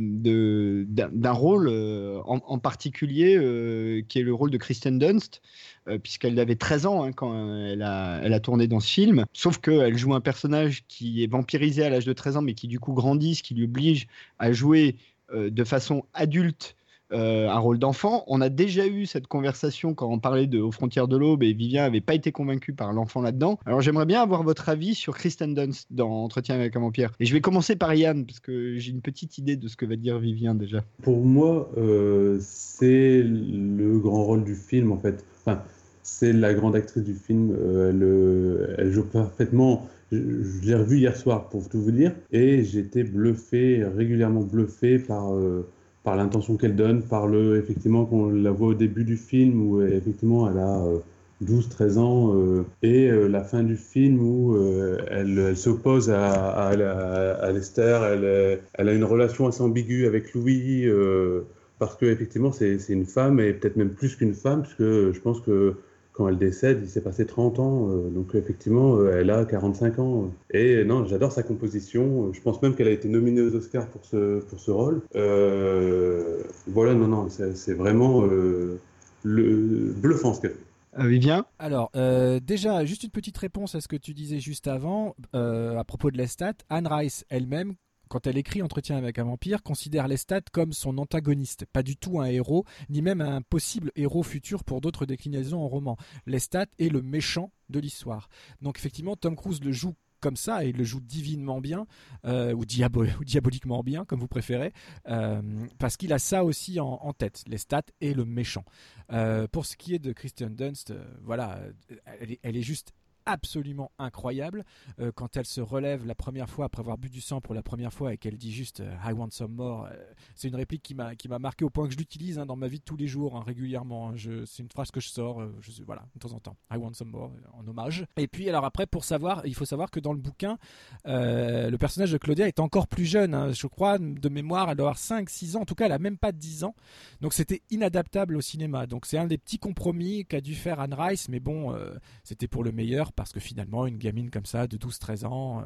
[SPEAKER 1] d'un rôle euh, en, particulier euh, qui est le rôle de Kristen Dunst. euh, Puisqu'elle avait 13 ans hein, quand elle a, elle a tourné dans ce film. Sauf qu'elle joue un personnage qui est vampirisé à l'âge de 13 ans, mais qui du coup grandit, ce qui lui oblige à jouer de façon adulte euh, un rôle d'enfant. On a déjà eu cette conversation quand on parlait de Aux frontières de l'aube et Vivien n'avait pas été convaincu par l'enfant là-dedans. Alors j'aimerais bien avoir votre avis sur Kristen Dunst dans Entretien avec un vampire. Et je vais commencer par Yann parce que j'ai une petite idée de ce que va dire Vivien déjà.
[SPEAKER 3] Pour moi, euh, c'est le grand rôle du film, en fait. Enfin, c'est la grande actrice du film. euh, elle, joue parfaitement. Je, l'ai revue hier soir, pour tout vous dire, et j'étais bluffé, régulièrement bluffé par, par l'intention qu'elle donne, par le, effectivement, qu'on la voit au début du film, où euh, effectivement, elle a, euh, 12-13 ans, euh, et euh, la fin du film où euh, elle, elle s'oppose à, à, Lester, elle, euh, elle a une relation assez ambiguë avec Louis, euh, parce que effectivement c'est c'est une femme, et peut-être même plus qu'une femme, puisque je pense que quand elle décède, il s'est passé 30 ans, euh, donc effectivement, euh, elle a 45 ans. Et non, j'adore sa composition. Je pense même qu'elle a été nominée aux Oscars pour ce, pour ce rôle. Euh, voilà, non, non, c'est vraiment euh, le, bluffant ce qu'elle fait.
[SPEAKER 1] Euh, Vivien
[SPEAKER 2] Alors, euh, déjà, juste une petite réponse à ce que tu disais juste avant, euh, à propos de Lestat. Anne Rice elle-même, quand elle écrit Entretien avec un vampire, considère Lestat comme son antagoniste, pas du tout un héros, ni même un possible héros futur pour d'autres déclinaisons en roman. Lestat est le méchant de l'histoire. Donc effectivement, Tom Cruise le joue comme ça et il le joue divinement bien euh, ou, diabo- ou diaboliquement bien comme vous préférez euh, parce qu'il a ça aussi en, tête Lestat est le méchant Euh, pour ce qui est de Kristen Dunst voilà elle est, elle est juste absolument incroyable Euh, quand elle se relève la première fois après avoir bu du sang pour la première fois et qu'elle dit juste euh, I want some more euh, c'est une réplique qui m'a qui m'a marqué au point que je l'utilise hein, dans ma vie de tous les jours hein, régulièrement hein. C'est une phrase que je sors voilà de temps en temps. I want some more en hommage. Et puis alors après pour savoir il faut savoir que dans le bouquin le personnage de Claudia est encore plus jeune je crois de mémoire elle doit avoir 5 6 ans en tout cas elle a même pas 10 ans. Donc c'était inadaptable au cinéma. Donc c'est un des petits compromis qu'a dû faire Anne Rice mais bon c'était pour le meilleur parce que finalement une gamine comme ça de 12-13 ans euh,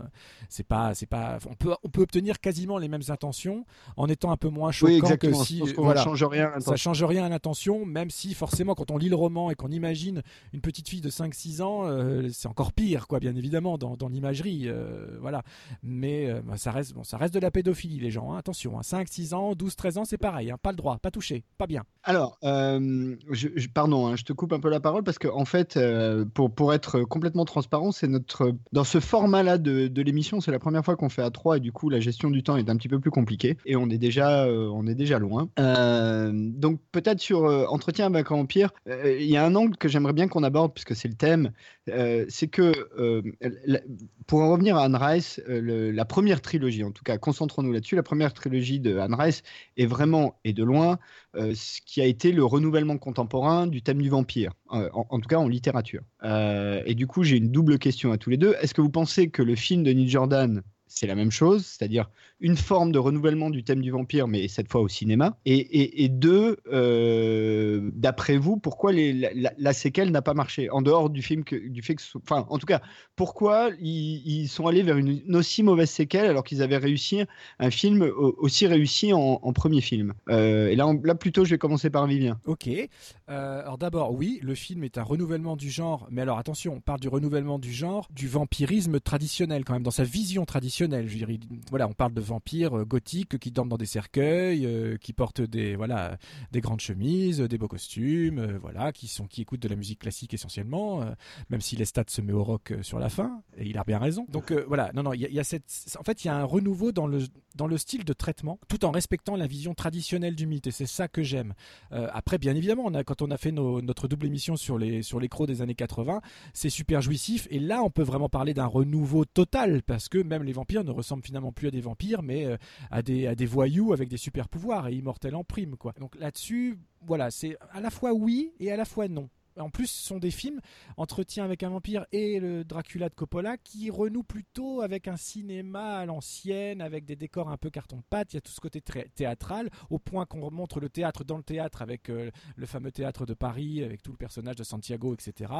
[SPEAKER 2] c'est pas c'est pas on peut on peut obtenir quasiment les mêmes intentions en étant un peu moins choquant
[SPEAKER 1] Oui,
[SPEAKER 2] que si
[SPEAKER 1] pense qu'on
[SPEAKER 2] voilà.
[SPEAKER 1] ne change rien. à
[SPEAKER 2] ça
[SPEAKER 1] l'intention.
[SPEAKER 2] change rien à l'intention même si forcément quand on lit le roman et qu'on imagine une petite fille de 5-6 ans euh, c'est encore pire quoi bien évidemment dans, dans l'imagerie euh, voilà mais euh, bah, ça reste bon ça reste de la pédophilie les gens hein. attention hein. 5-6 ans 12-13 ans c'est pareil hein. pas le droit pas touché pas bien
[SPEAKER 1] Alors, euh, je, je- pardon, hein, je te coupe un peu la parole parce que en fait, euh, pour, pour être complètement transparent, c'est notre dans ce format-là de, de l'émission, c'est la première fois qu'on fait à trois et du coup la gestion du temps est un petit peu plus compliquée et on est déjà euh, on est déjà loin. Euh, donc peut-être sur euh, entretien avec un vampire, euh, il y a un angle que j'aimerais bien qu'on aborde puisque c'est le thème, c'est que pour en revenir à Anne Rice, la première trilogie, en tout cas, concentrons-nous là-dessus, la première trilogie de Anne Rice est vraiment et de loin ce qui a été le renouvellement contemporain du thème du vampire, euh, en, en tout cas en littérature. Euh, et du coup, j'ai une double question à tous les deux. Est-ce que vous pensez que le film de Neil Jordan, c'est la même chose, c'est-à-dire une forme de renouvellement du thème du vampire, mais cette fois au cinéma Et, deux, euh, d'après vous, pourquoi la, séquelle n'a pas marché En dehors du film, du fait que, enfin, en tout cas, pourquoi ils, sont allés vers une, aussi mauvaise séquelle alors qu'ils avaient réussi un film au- aussi réussi en, premier film? Euh, Et là, là, plutôt, je vais commencer par Vivien.
[SPEAKER 2] Ok. Euh, alors d'abord, oui, le film est un renouvellement du genre, mais alors attention, on parle du renouvellement du genre, du vampirisme traditionnel quand même, dans sa vision traditionnelle. Je dirais, voilà, on parle de vampires euh, gothiques qui dorment dans des cercueils, euh, qui portent des voilà des grandes chemises, euh, des beaux costumes, voilà, qui sont qui écoutent de la musique classique essentiellement, même si les stats se met au rock sur la fin, et il a bien raison. Donc voilà, non non, il y, a- cette, en fait, il y a un renouveau dans le dans le style de traitement, tout en respectant la vision traditionnelle du mythe, et c'est ça que j'aime. Après, bien évidemment, quand on a fait notre double émission sur les sur les crocs des années 80, c'est super jouissif. Et là, on peut vraiment parler d'un renouveau total parce que même les vampires ne ressemblent finalement plus à des mais euh, à des à des voyous avec des super pouvoirs et immortels en prime, quoi. Donc là-dessus, voilà, c'est à la fois oui et à la fois non. En plus, ce sont des films, Entretien avec un vampire et le Dracula de Coppola, qui renouent plutôt avec un cinéma à l'ancienne, avec des décors un peu carton-pâte. Il y a tout ce côté théâtral, au point qu'on montre le théâtre dans le théâtre avec euh, le fameux théâtre de Paris, avec tout le personnage de Santiago, etc.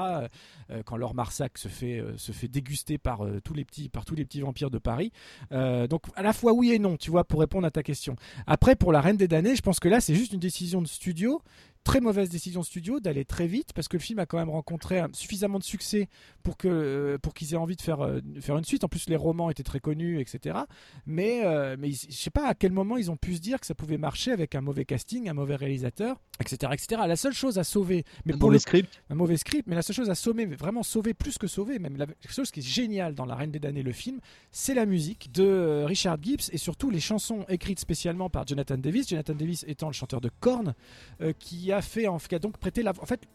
[SPEAKER 2] Euh, quand Laure Marsac se fait, euh, se fait déguster par, tous les petits, par tous les petits vampires de Paris. Donc, à la fois oui et non, tu vois, pour répondre à ta question. Après, pour La Reine des damnés, je pense que là, c'est juste une décision de studio très mauvaise décision studio d'aller très vite parce que le film a quand même rencontré suffisamment de succès pour que euh, pour qu'ils aient envie de faire euh, de faire une suite. En plus, les romans étaient très connus, etc. Mais euh, mais je sais pas à quel moment ils ont pu se dire que ça pouvait marcher avec un mauvais casting, un mauvais réalisateur, etc., etc. La seule chose à sauver, mais
[SPEAKER 1] Un
[SPEAKER 2] pour
[SPEAKER 1] mauvais
[SPEAKER 2] le
[SPEAKER 1] script.
[SPEAKER 2] un mauvais script, mais la seule chose à sauver, mais vraiment sauver plus que sauver, même la chose qui est génial dans La Reine des damnés, le film, c'est la musique de euh, Richard Gibbs et surtout les chansons écrites spécialement par Jonathan Davis. Jonathan Davis étant le chanteur de Korn, euh, qui a fait en qui a donc prêté la en fait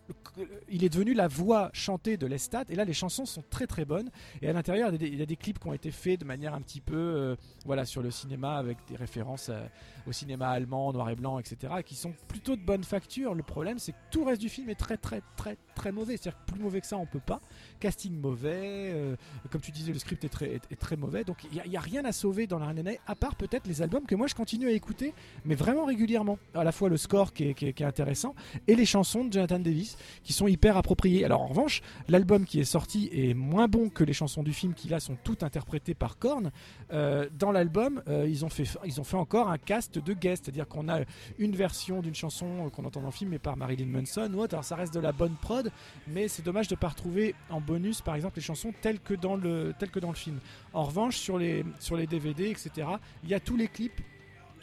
[SPEAKER 2] il est devenu la voix chantée de Lestat et là les chansons sont très très bonnes et à l'intérieur il y a des, il y a des clips qui ont été faits de manière un petit peu euh, voilà sur le cinéma avec des références euh, au cinéma allemand noir et blanc etc qui sont plutôt de bonne facture. Le problème c'est que tout le reste du film est très très très très mauvais. C'est-à-dire plus mauvais que ça, on peut pas. Casting mauvais, euh, comme tu disais, le script est très, très mauvais. Donc il n'y a, rien à sauver dans la Neiges, à part peut-être les albums que moi je continue à écouter, mais vraiment régulièrement. À la fois le score qui est, intéressant et les chansons de Jonathan Davis qui sont hyper appropriées. Alors en revanche, l'album qui est sorti est moins bon que les chansons du film qui là sont toutes interprétées par Korn. Euh, dans l'album, euh, ils, ont fait, ils ont fait encore un cast de guests, c'est-à-dire qu'on a une version d'une chanson qu'on entend dans le film mais par Marilyn Manson ou autre. Alors ça reste de la bonne prod, mais c'est dommage de ne pas retrouver en bonus par exemple les chansons telles que dans le, que dans le film. En revanche, sur les, sur les DVD, etc., il y a tous les clips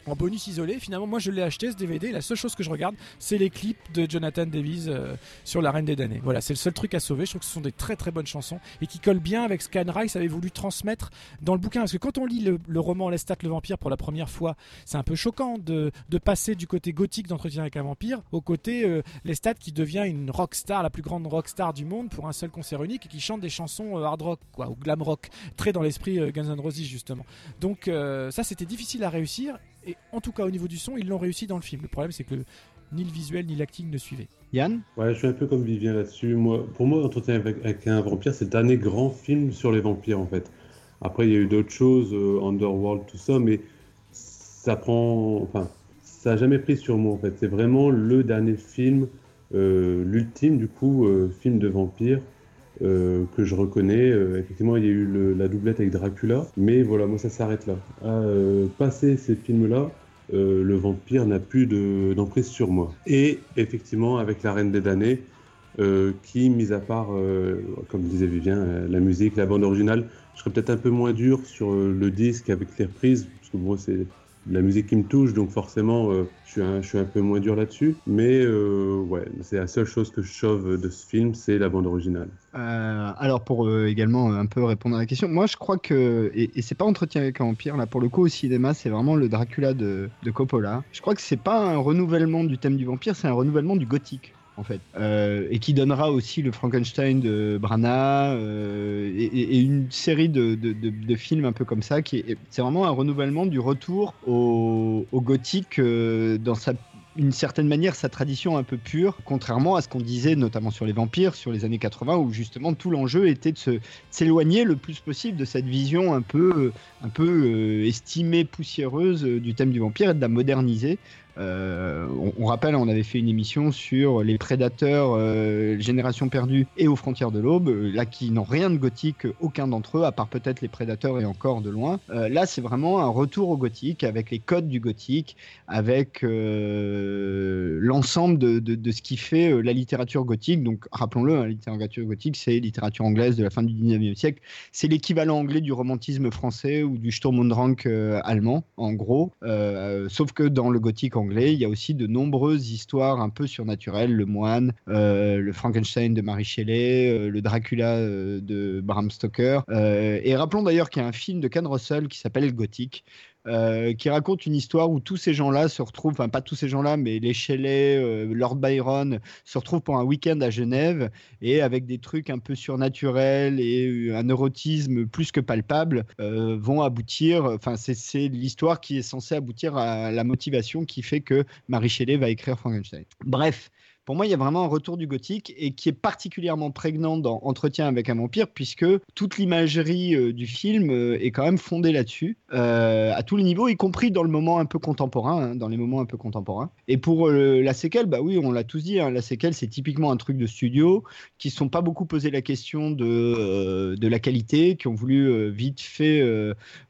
[SPEAKER 2] en bonus isolé. Finalement, moi je l'ai acheté ce DVD. La seule chose que je regarde, c'est les clips de Jonathan Davis euh, sur La Reine des damnés. Voilà, c'est le seul truc à sauver. Je trouve que ce sont des très très bonnes chansons et qui collent bien avec ce qu'Anne Rice avait voulu transmettre dans le bouquin. Parce que quand on lit le, le roman Lestat le vampire pour la première fois, c'est un peu choquant de, de passer du côté gothique d'entretien avec un vampire au côté euh, Lestat qui devient une rockstar, la plus grande rockstar du monde pour un seul concert unique et qui chante des chansons euh, hard rock ou glam rock, très dans l'esprit euh, Guns N' Roses justement. Donc euh, ça c'était difficile à réussir et en tout cas au niveau du son ils l'ont réussi dans le film. Le problème c'est que ni le visuel ni l'acting ne suivaient.
[SPEAKER 1] Yann
[SPEAKER 3] Ouais, je suis un peu comme Vivien là-dessus. Moi, pour moi, Entretien avec, avec un vampire, c'est le dernier grand film sur les vampires, en fait. Après, il y a eu d'autres choses, euh, Underworld, tout ça, mais ça prend. Enfin, ça n'a jamais pris sur moi, en fait. C'est vraiment le dernier film, euh, l'ultime, du coup, euh, film de vampire. Euh, que je reconnais. Euh, effectivement, il y a eu la doublette avec Dracula, mais voilà, moi ça s'arrête là. À euh, passer ces films-là, le vampire n'a plus de- d'emprise sur moi. Et effectivement, avec La Reine des damnés, qui, mis à part, comme disait Vivien, la musique, la bande originale, je serais peut-être un peu moins dur sur le disque avec les reprises, parce que moi, c'est la musique qui me touche, donc forcément, euh, je, suis un, peu moins dur là-dessus. Mais euh, ouais, c'est la seule chose que je sauve de ce film, c'est la bande originale.
[SPEAKER 1] Euh, alors pour également un peu répondre à la question, moi je crois que et, et c'est pas Entretien avec un vampire là pour le coup au cinéma, c'est vraiment le Dracula de, de Coppola. Je crois que c'est pas un renouvellement du thème du vampire, c'est un renouvellement du gothique en fait, Euh, et qui donnera aussi le Frankenstein de Branagh euh, et, une série de, de- films un peu comme ça c'est vraiment un renouvellement du retour au, au gothique euh, dans sa une certaine manière sa tradition un peu pure, contrairement à ce qu'on disait notamment sur les vampires sur les années 80 où justement tout l'enjeu était de s'éloigner le plus possible de cette vision un peu, un peu euh, estimée poussiéreuse du thème du vampire et de la moderniser. Euh, on, rappelle, on avait fait une émission sur les prédateurs, euh, Génération perdue et aux frontières de l'aube, euh, là qui n'ont rien de gothique, aucun d'entre eux, à part peut-être les prédateurs et encore de loin. Là, c'est vraiment un retour au gothique avec les codes du gothique, avec l'ensemble de, ce qui fait la littérature gothique. Donc, rappelons-le, hein, la littérature gothique, c'est littérature anglaise de la fin du 19e siècle. C'est l'équivalent anglais du romantisme français ou du Sturm und Drang allemand, en gros. Sauf que dans le gothique anglais, il y a aussi de nombreuses histoires un peu surnaturelles. Le moine, euh, le Frankenstein de Mary Shelley, euh, le Dracula euh, de Bram Stoker. Et rappelons d'ailleurs qu'il y a un film de Ken Russell qui s'appelle Gothique, euh, qui raconte une histoire où tous ces gens-là se retrouvent, enfin pas tous ces gens-là, mais les Shelley, euh, Lord Byron se retrouvent pour un week-end à Genève et avec des trucs un peu surnaturels et euh, un érotisme plus que palpable vont aboutir. Enfin, c'est l'histoire qui est censée aboutir à la motivation qui fait que Marie Shelley va écrire Frankenstein. Bref. Pour moi, il y a vraiment un retour du gothique et qui est particulièrement prégnant dans Entretien avec un vampire, puisque toute l'imagerie euh, du film euh, est quand même fondée là-dessus, euh, à tous les niveaux, y compris dans le moment un peu contemporain, hein, dans les moments un peu contemporains. Et pour la séquelle, bah oui, on l'a tous dit, hein, la séquelle, c'est typiquement un truc de studio, qui ne sont pas beaucoup posé la question de, de la qualité, qui ont voulu vite fait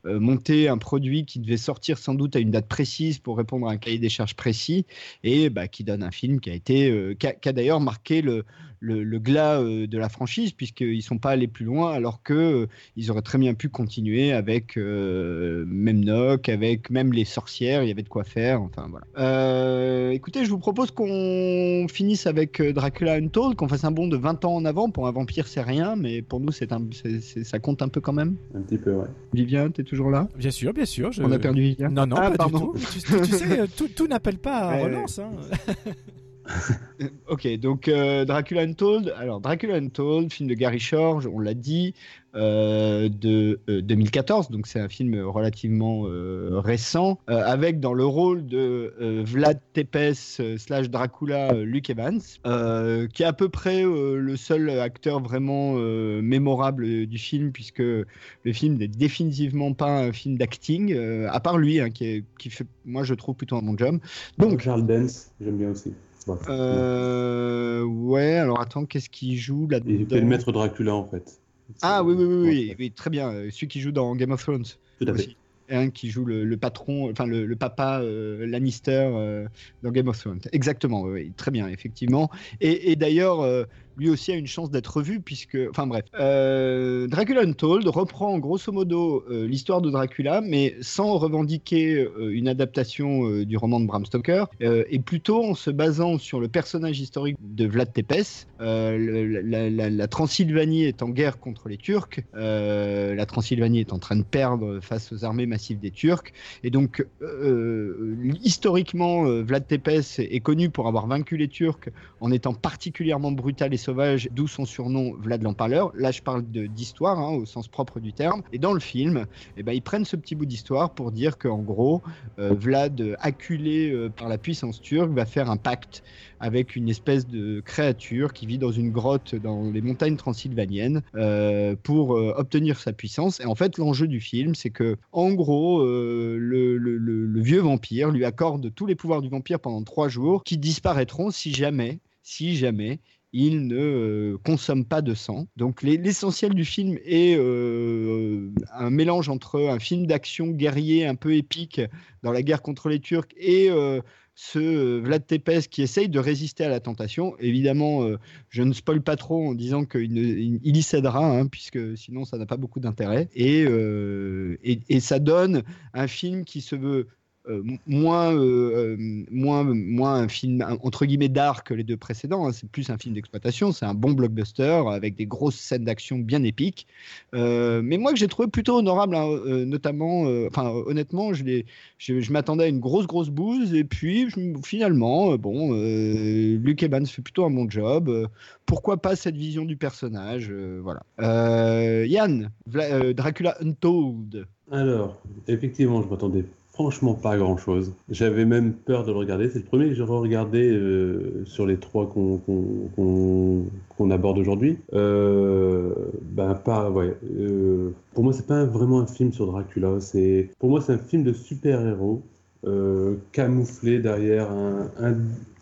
[SPEAKER 1] monter un produit qui devait sortir sans doute à une date précise pour répondre à un cahier des charges précis, et bah, qui donne un film qui a été, euh, qui a, d'ailleurs marqué le, le, le glas euh, de la franchise, puisqu'ils ne sont pas allés plus loin, alors que euh, ils auraient très bien pu continuer avec euh, même Nock, avec même les sorcières, il y avait de quoi faire, enfin voilà. Euh, écoutez, je vous propose qu'on finisse avec Dracula Untold, qu'on fasse un bond de 20 ans en avant. Pour un vampire, c'est rien, mais pour nous, c'est un, ça compte un peu quand même.
[SPEAKER 3] Un petit peu, ouais.
[SPEAKER 1] Vivien, t'es toujours là?
[SPEAKER 2] Bien sûr, bien sûr. je-
[SPEAKER 1] On a perdu Vivien
[SPEAKER 2] Non, non,
[SPEAKER 1] Ah,
[SPEAKER 2] pas
[SPEAKER 1] pardon.
[SPEAKER 2] du tout. Tu, sais, tout, tout n'appelle pas à relance. hein.
[SPEAKER 1] Ok, donc euh, Dracula Untold. Alors, Dracula Untold, film de Gary Shore, on l'a dit. euh, de euh, 2014, donc c'est un film relativement euh, récent, euh, avec dans le rôle de euh, Vlad Tepes euh, slash Dracula euh, Luke Evans, euh, qui est à peu près euh, le seul acteur vraiment euh, mémorable euh, du film, puisque le film n'est définitivement pas un film d'acting, euh, à part lui, hein, qui, qui fait, moi je trouve plutôt un bon job. Donc,
[SPEAKER 3] Charles Dance, j'aime bien aussi.
[SPEAKER 1] Euh, ouais, alors attends, qu'est-ce qu'il joue là-dedans
[SPEAKER 3] Il fait le maître Dracula en fait.
[SPEAKER 1] Ah oui, oui, oui, oui, très bien. euh, Celui qui joue dans Game of Thrones.
[SPEAKER 3] Tout à fait.
[SPEAKER 1] Et un qui joue le, le patron, enfin le, le papa euh, Lannister euh, dans Game of Thrones. Exactement, oui, très bien, effectivement. Et, et d'ailleurs, lui aussi a une chance d'être revu, puisque. Enfin bref. Euh, Dracula Untold reprend grosso modo euh, l'histoire de Dracula, mais sans revendiquer euh, une adaptation du roman de Bram Stoker, et plutôt en se basant sur le personnage historique de Vlad Tepes. La, Transylvanie est en guerre contre les Turcs. La Transylvanie est en train de perdre face aux armées massives des Turcs. Et donc, historiquement, Vlad Tepes est connu pour avoir vaincu les Turcs en étant particulièrement brutal et sauvage, d'où son surnom Vlad l'Empaleur. Là, je parle d'histoire, hein, au sens propre du terme. Et dans le film, eh ben, ils prennent ce petit bout d'histoire pour dire qu'en gros, euh, Vlad, acculé euh, par la puissance turque, va faire un pacte avec une espèce de créature qui vit dans une grotte dans les montagnes transylvaniennes euh, pour obtenir sa puissance. Et en fait, l'enjeu du film, c'est que, en gros, le vieux vampire lui accorde tous les pouvoirs du vampire pendant trois jours, qui disparaîtront si jamais, si jamais il ne euh, consomme pas de sang. Donc les- l'essentiel du film est euh, un mélange entre un film d'action guerrier un peu épique dans la guerre contre les Turcs et euh, ce Vlad Tepes qui essaye de résister à la tentation. Évidemment, je ne spoil pas trop en disant qu'il y cédera, hein, puisque sinon ça n'a pas beaucoup d'intérêt. Et, ça donne un film qui se veut moins, euh, euh, moins, moins un film entre guillemets d'art que les deux précédents. hein. C'est plus un film d'exploitation. C'est un bon blockbuster avec des grosses scènes d'action bien épiques. Euh, mais moi que j'ai trouvé plutôt honorable, hein, euh, notamment, euh, enfin honnêtement, je, je, je m'attendais à une grosse grosse bouse et puis finalement, euh, bon, euh, Luke Evans fait plutôt un bon job. Euh, pourquoi pas cette vision du personnage, euh, voilà. Euh, Yann, euh, Dracula Untold.
[SPEAKER 3] Alors, effectivement, je m'attendais franchement pas grand chose. J'avais même peur de le regarder. C'est le premier que j'ai regardé euh, sur les trois qu'on aborde aujourd'hui. Euh, ben, pas, euh, pour moi, c'est pas vraiment un film sur Dracula. Pour moi, c'est un film de super-héros euh, camouflé derrière un,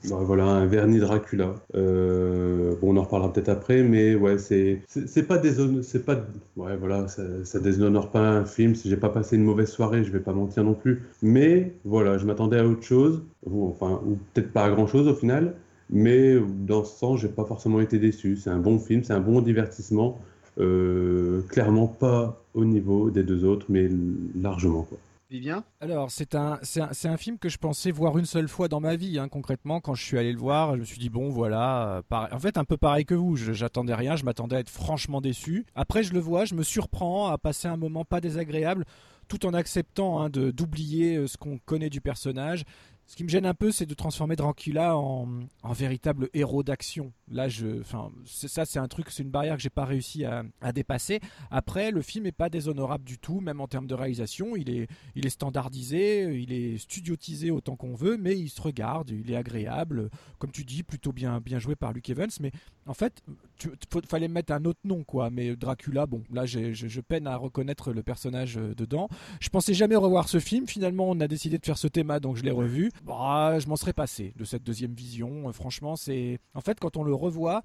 [SPEAKER 3] voilà, un vernis Dracula. Euh, bon, on en reparlera peut-être après, mais ouais, c'est, pas déshonore, c'est pas, ouais, voilà, ça, ça déshonore pas un film. Si j'ai pas passé une mauvaise soirée, je vais pas mentir non plus. Mais voilà, je m'attendais à autre chose, ou enfin, ou peut-être pas à grand chose au final. Mais dans ce sens, j'ai pas forcément été déçu. C'est un bon film, c'est un bon divertissement. Euh, clairement pas au niveau des deux autres, mais largement. Quoi.
[SPEAKER 1] Vivien
[SPEAKER 2] Alors, c'est un, un, un film que je pensais voir une seule fois dans ma vie, hein, concrètement. Quand je suis allé le voir, je me suis dit, bon, voilà. euh, En fait, un peu pareil que vous. J'attendais rien, je m'attendais à être franchement déçu. Après, je le vois, je me surprends à passer un moment pas désagréable, tout en acceptant hein, d'oublier euh, ce qu'on connaît du personnage. Ce qui me gêne un peu, c'est de transformer Dracula en, en véritable héros d'action. Là, enfin, ça, c'est un truc, c'est une barrière que j'ai pas réussi à, dépasser. Après, le film est pas déshonorable du tout, même en termes de réalisation. Il est, standardisé, il est studiotisé autant qu'on veut, mais il se regarde, il est agréable. Comme tu dis, plutôt bien, joué par Luke Evans. Mais en fait, tu, fallait mettre un autre nom, quoi. Mais Dracula, bon, là, je, je peine à reconnaître le personnage euh, dedans. Je pensais jamais revoir ce film. Finalement, on a décidé de faire ce thème, donc je l'ai revu. Bah, je m'en serais passé de cette deuxième vision. Franchement, c'est. En fait, quand on le revoit.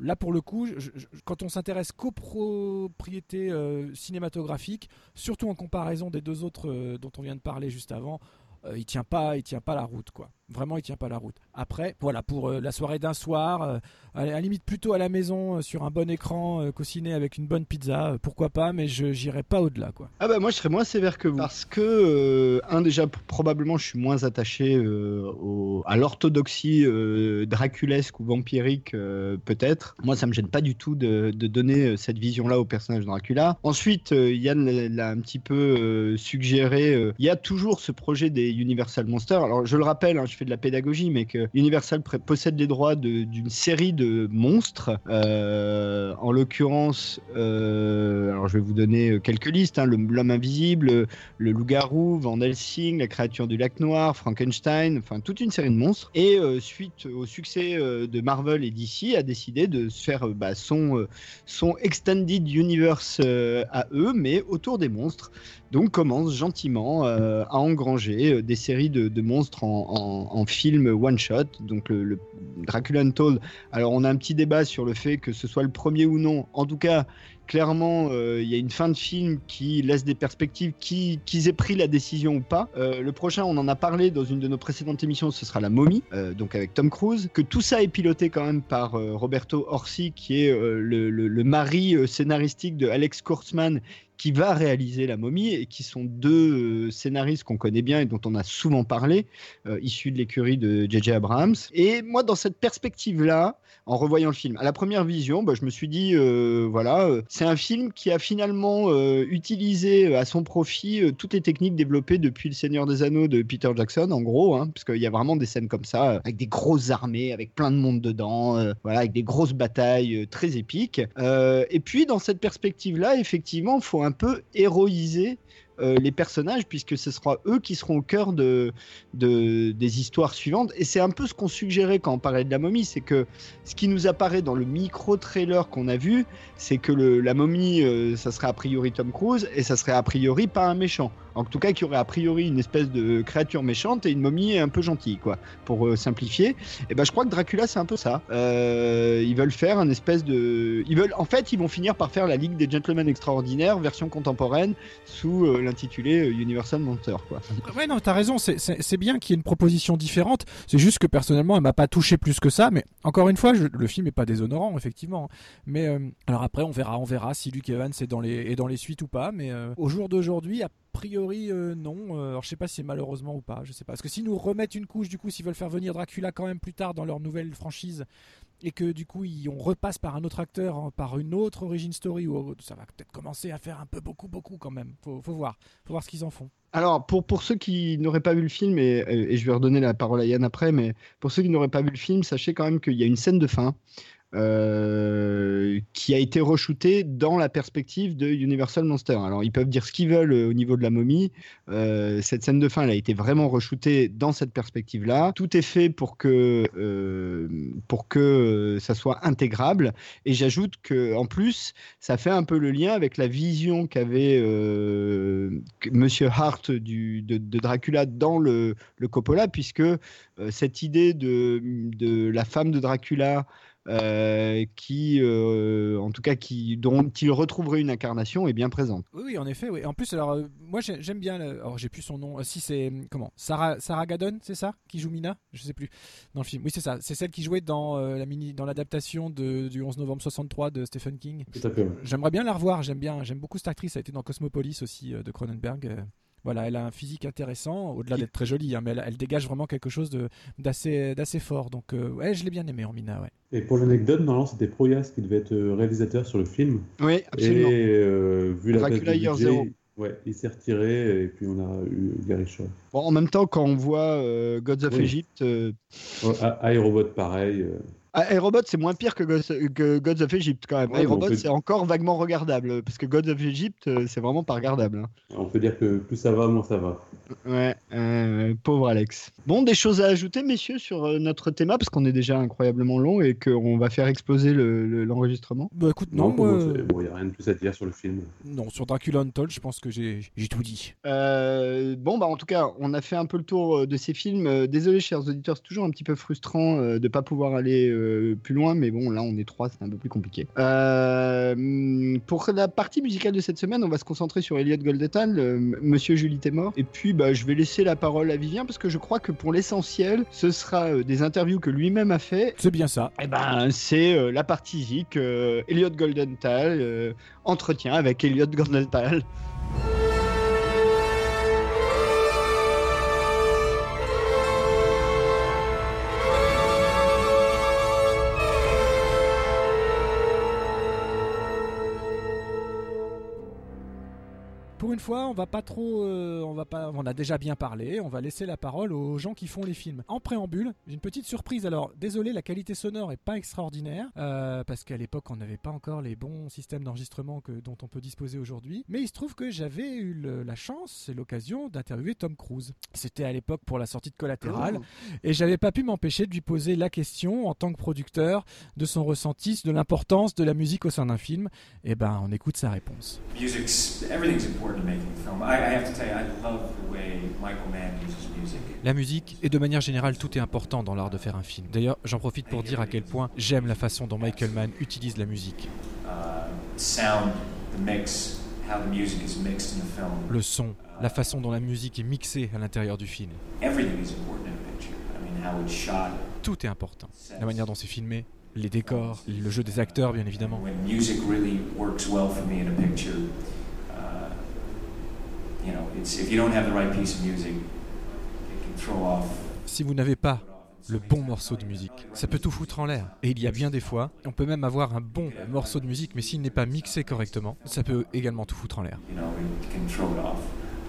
[SPEAKER 2] Là, pour le coup, quand on s'intéresse qu'aux propriétés euh, cinématographiques, surtout en comparaison des deux autres euh, dont on vient de parler juste avant, euh, il tient pas, il tient pas la route, quoi. Vraiment, il tient pas la route. Après, voilà, pour euh, la soirée d'un soir, euh, à la limite plutôt à la maison, euh, sur un bon écran, euh, qu'au ciné avec une bonne pizza, euh, pourquoi pas, mais je j'irai pas au-delà, quoi.
[SPEAKER 1] Ah bah moi je serais moins sévère que vous parce que euh, un déjà probablement je suis moins attaché euh, à l'orthodoxie euh, draculesque ou vampirique euh, peut-être. Moi ça me gêne pas du tout de, donner euh, cette vision là au personnage Dracula. Ensuite euh, Yann l'a- un petit peu euh, suggéré. euh, Il y a toujours ce projet des Universal Monsters. Alors je le rappelle, hein, je fais de la pédagogie, mais que Universal possède les droits d'une série de monstres. Euh, en l'occurrence, euh, alors je vais vous donner quelques listes hein, l'homme invisible, le loup-garou, Van Helsing, la créature du lac noir, Frankenstein, enfin toute une série de monstres. Et suite au succès de Marvel et DC, a décidé de faire bah, son extended universe à eux, mais autour des monstres donc commence gentiment euh, à engranger euh, des séries de, monstres en, film one shot. Donc le, Dracula Untold. Alors on a un petit débat sur le fait que ce soit le premier ou non. En tout cas, clairement, euh, il y a une fin de film qui laisse des perspectives qu'ils aient pris la décision ou pas. le prochain, on en a parlé dans une de nos précédentes émissions, ce sera La Momie, donc avec Tom Cruise. Que tout ça est piloté quand même par Roberto Orsi, qui est le, le, mari scénaristique de Alex Kurtzman, qui va réaliser La Momie et qui sont deux euh, scénaristes qu'on connaît bien et dont on a souvent parlé, euh, issus de l'écurie de J.J. Abrams. Et moi, dans cette perspective-là, en revoyant le film, à la première vision, bah, je me suis dit, euh, voilà, c'est un film qui a finalement utilisé à son profit toutes les techniques développées depuis Le Seigneur des Anneaux de Peter Jackson, en gros, hein, parce qu'il y a vraiment des scènes comme ça, avec des grosses armées, avec plein de monde dedans, voilà, avec des grosses batailles très épiques. et puis, dans cette perspective-là, effectivement, il faut un peu héroïser euh, les personnages, puisque ce sera eux qui seront au cœur de, des histoires suivantes. Et c'est un peu ce qu'on suggérait quand on parlait de la momie, c'est que ce qui nous apparaît dans le micro-trailer qu'on a vu, c'est que la momie, euh, ça serait a priori Tom Cruise, et ça serait a priori pas un méchant. En tout cas, qui aurait a priori une espèce de créature méchante et une momie un peu gentille, quoi, pour euh, simplifier. Et ben, je crois que Dracula, c'est un peu ça. ils veulent faire un espèce de, ils veulent, en fait, ils vont finir par faire la Ligue des Gentlemen Extraordinaires version contemporaine sous euh, Universal Monster. Quoi.
[SPEAKER 2] Ouais, non, t'as raison, c'est bien qu'il y ait une proposition différente. C'est juste que personnellement, elle m'a pas touché plus que ça. Mais encore une fois, le film est pas déshonorant, effectivement. Mais euh, alors après, on verra, on verra si Luke Evans est dans les, est dans les suites ou pas. Mais euh, au jour d'aujourd'hui, priori, non. alors je sais pas si c'est malheureusement ou pas. Je sais pas. Parce que s'ils nous remettent une couche, du coup, s'ils veulent faire venir Dracula quand même plus tard dans leur nouvelle franchise, et que du coup on repasse par un autre acteur, hein, par une autre origin story, ou ça va peut-être commencer à faire un peu beaucoup, beaucoup quand même. Faut, faut voir, faut voir ce qu'ils en font.
[SPEAKER 1] Alors, pour, ceux qui n'auraient pas vu le film, et, je vais redonner la parole à Yann après, mais pour ceux qui n'auraient pas vu le film, sachez quand même qu'il y a une scène de fin euh, qui a été re-shooté dans la perspective de Universal Monster. Alors ils peuvent dire ce qu'ils veulent euh, au niveau de la momie. Euh, cette scène de fin, elle a été vraiment re-shootée dans cette perspective-là. Tout est fait pour que pour que ça soit intégrable. Et j'ajoute que en plus, ça fait un peu le lien avec la vision qu'avait Monsieur Hart du, de, Dracula dans le, le Coppola, puisque cette idée de, de la femme de Dracula euh, qui, euh, en tout cas, qui, dont il retrouverait une incarnation est bien présente.
[SPEAKER 2] Oui, oui en effet. Oui. En plus, alors, euh, moi j'aime bien. Alors, j'ai plus son nom. si c'est comment Sarah, Sarah Gadon, c'est ça Qui joue Mina? Je sais plus. Dans le film. Oui, c'est ça. C'est celle qui jouait dans la mini, dans l'adaptation du 11 novembre 63 de Stephen King. J'aimerais bien la revoir. J'aime bien. J'aime beaucoup cette actrice. Elle a été dans Cosmopolis aussi de Cronenberg. Voilà, elle a un physique intéressant, au-delà d'être très jolie, hein, mais elle, dégage vraiment quelque chose d'assez fort. Donc, euh, ouais, je l'ai bien aimé en Mina, ouais.
[SPEAKER 3] Et pour l'anecdote, normalement, c'était Proyas qui devait être euh, réalisateur sur le film.
[SPEAKER 1] Oui, absolument.
[SPEAKER 3] Et euh, vu la budget, Ouais, il s'est retiré et puis on a eu Gary Shaw.
[SPEAKER 1] Bon, en même temps, quand on voit Gods of Egypt.
[SPEAKER 3] iRobot, pareil.
[SPEAKER 1] Robot, c'est moins pire que Gods, of Egypt quand même. Ouais, c'est encore vaguement regardable parce que Gods of Egypt, euh, c'est vraiment pas regardable. Hein.
[SPEAKER 3] On peut dire que plus ça va, moins ça va.
[SPEAKER 1] Ouais, euh, pauvre Alex. Bon, des choses à ajouter, messieurs, sur euh, notre thème parce qu'on est déjà incroyablement long et qu'on va faire exploser l'enregistrement?
[SPEAKER 2] bah écoute, non,
[SPEAKER 3] il n'y a rien de plus à dire sur le film.
[SPEAKER 2] Non, sur Dracula Untold, je pense que j'ai tout dit.
[SPEAKER 1] bon, bah en tout cas, on a fait un peu le tour de ces films. Désolé, chers auditeurs, c'est toujours un petit peu frustrant de ne pas pouvoir aller euh, plus loin, mais bon, là on est trois, c'est un peu plus compliqué. Euh, pour la partie musicale de cette semaine, on va se concentrer sur Elliot Goldetal, euh, Monsieur Julie mort. Et puis, bah, je vais laisser la parole à Vivien parce que je crois que pour l'essentiel, ce sera des interviews que lui-même a fait.
[SPEAKER 2] C'est bien ça.
[SPEAKER 1] Et eh ben, c'est la partie zik, Elliot Goldenthal, entretien avec Elliot Goldenthal.
[SPEAKER 2] Une fois, on va pas trop, euh, on va pas, on a déjà bien parlé. On va laisser la parole aux gens qui font les films. En préambule, j'ai une petite surprise. Alors, désolé, la qualité sonore est pas extraordinaire euh, parce qu'à l'époque, on n'avait pas encore les bons systèmes d'enregistrement que dont on peut disposer aujourd'hui. Mais il se trouve que j'avais eu le- la chance et l'occasion d'interviewer Tom Cruise. C'était à l'époque pour la sortie de Collatéral. Et j'avais pas pu m'empêcher de lui poser la question en tant que producteur de son ressenti, de l'importance de la musique au sein d'un film. Et ben, on écoute sa réponse.
[SPEAKER 8] Music's everything's important to making a film. I, I have to tell you, I love the way Michael Mann uses music.
[SPEAKER 2] La musique, et de manière générale, tout est important dans l'art de faire un film. D'ailleurs, j'en profite pour dire à quel point j'aime la façon dont Michael Mann utilise la musique.
[SPEAKER 8] Uh, sound, the mix, how the music is mixed in the film.
[SPEAKER 2] Le son, la façon dont la musique est mixée à l'intérieur du film.
[SPEAKER 8] Everything is important in a picture. I mean, how it's shot.
[SPEAKER 2] Tout est important. La manière dont c'est filmé, les décors, le jeu des acteurs, bien évidemment.
[SPEAKER 8] When music really works well for me in a picture, you know, it's if you don't have the right piece of music, it can throw off.
[SPEAKER 2] Si vous n'avez pas le bon morceau de musique, ça peut tout foutre en l'air. Et il y a bien des fois, on peut même avoir un bon morceau de musique, mais s'il n'est pas mixé correctement, ça peut également tout foutre en l'air.
[SPEAKER 8] You know, it can throw it off.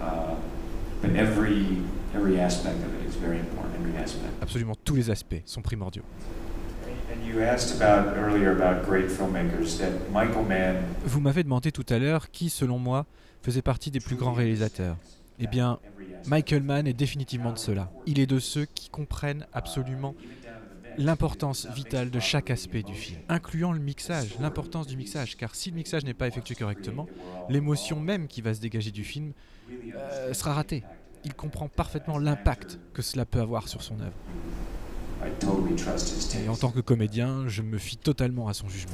[SPEAKER 8] Uh, but every every aspect of it is very important. Every aspect.
[SPEAKER 2] Absolument tous les aspects sont primordiaux.
[SPEAKER 8] And you asked about earlier about great filmmakers that Michael Mann
[SPEAKER 2] Vous m'avez demandé tout à l'heure qui, selon moi, faisait partie des plus grands réalisateurs. Eh bien, Michael Mann est définitivement de ceux-là. Il est de ceux qui comprennent absolument l'importance vitale de chaque aspect du film, incluant le mixage, l'importance du mixage, car si le mixage n'est pas effectué correctement, l'émotion même qui va se dégager du film euh, sera ratée. Il comprend parfaitement l'impact que cela peut avoir sur son œuvre. Et en tant que comédien, je me fie totalement à son jugement.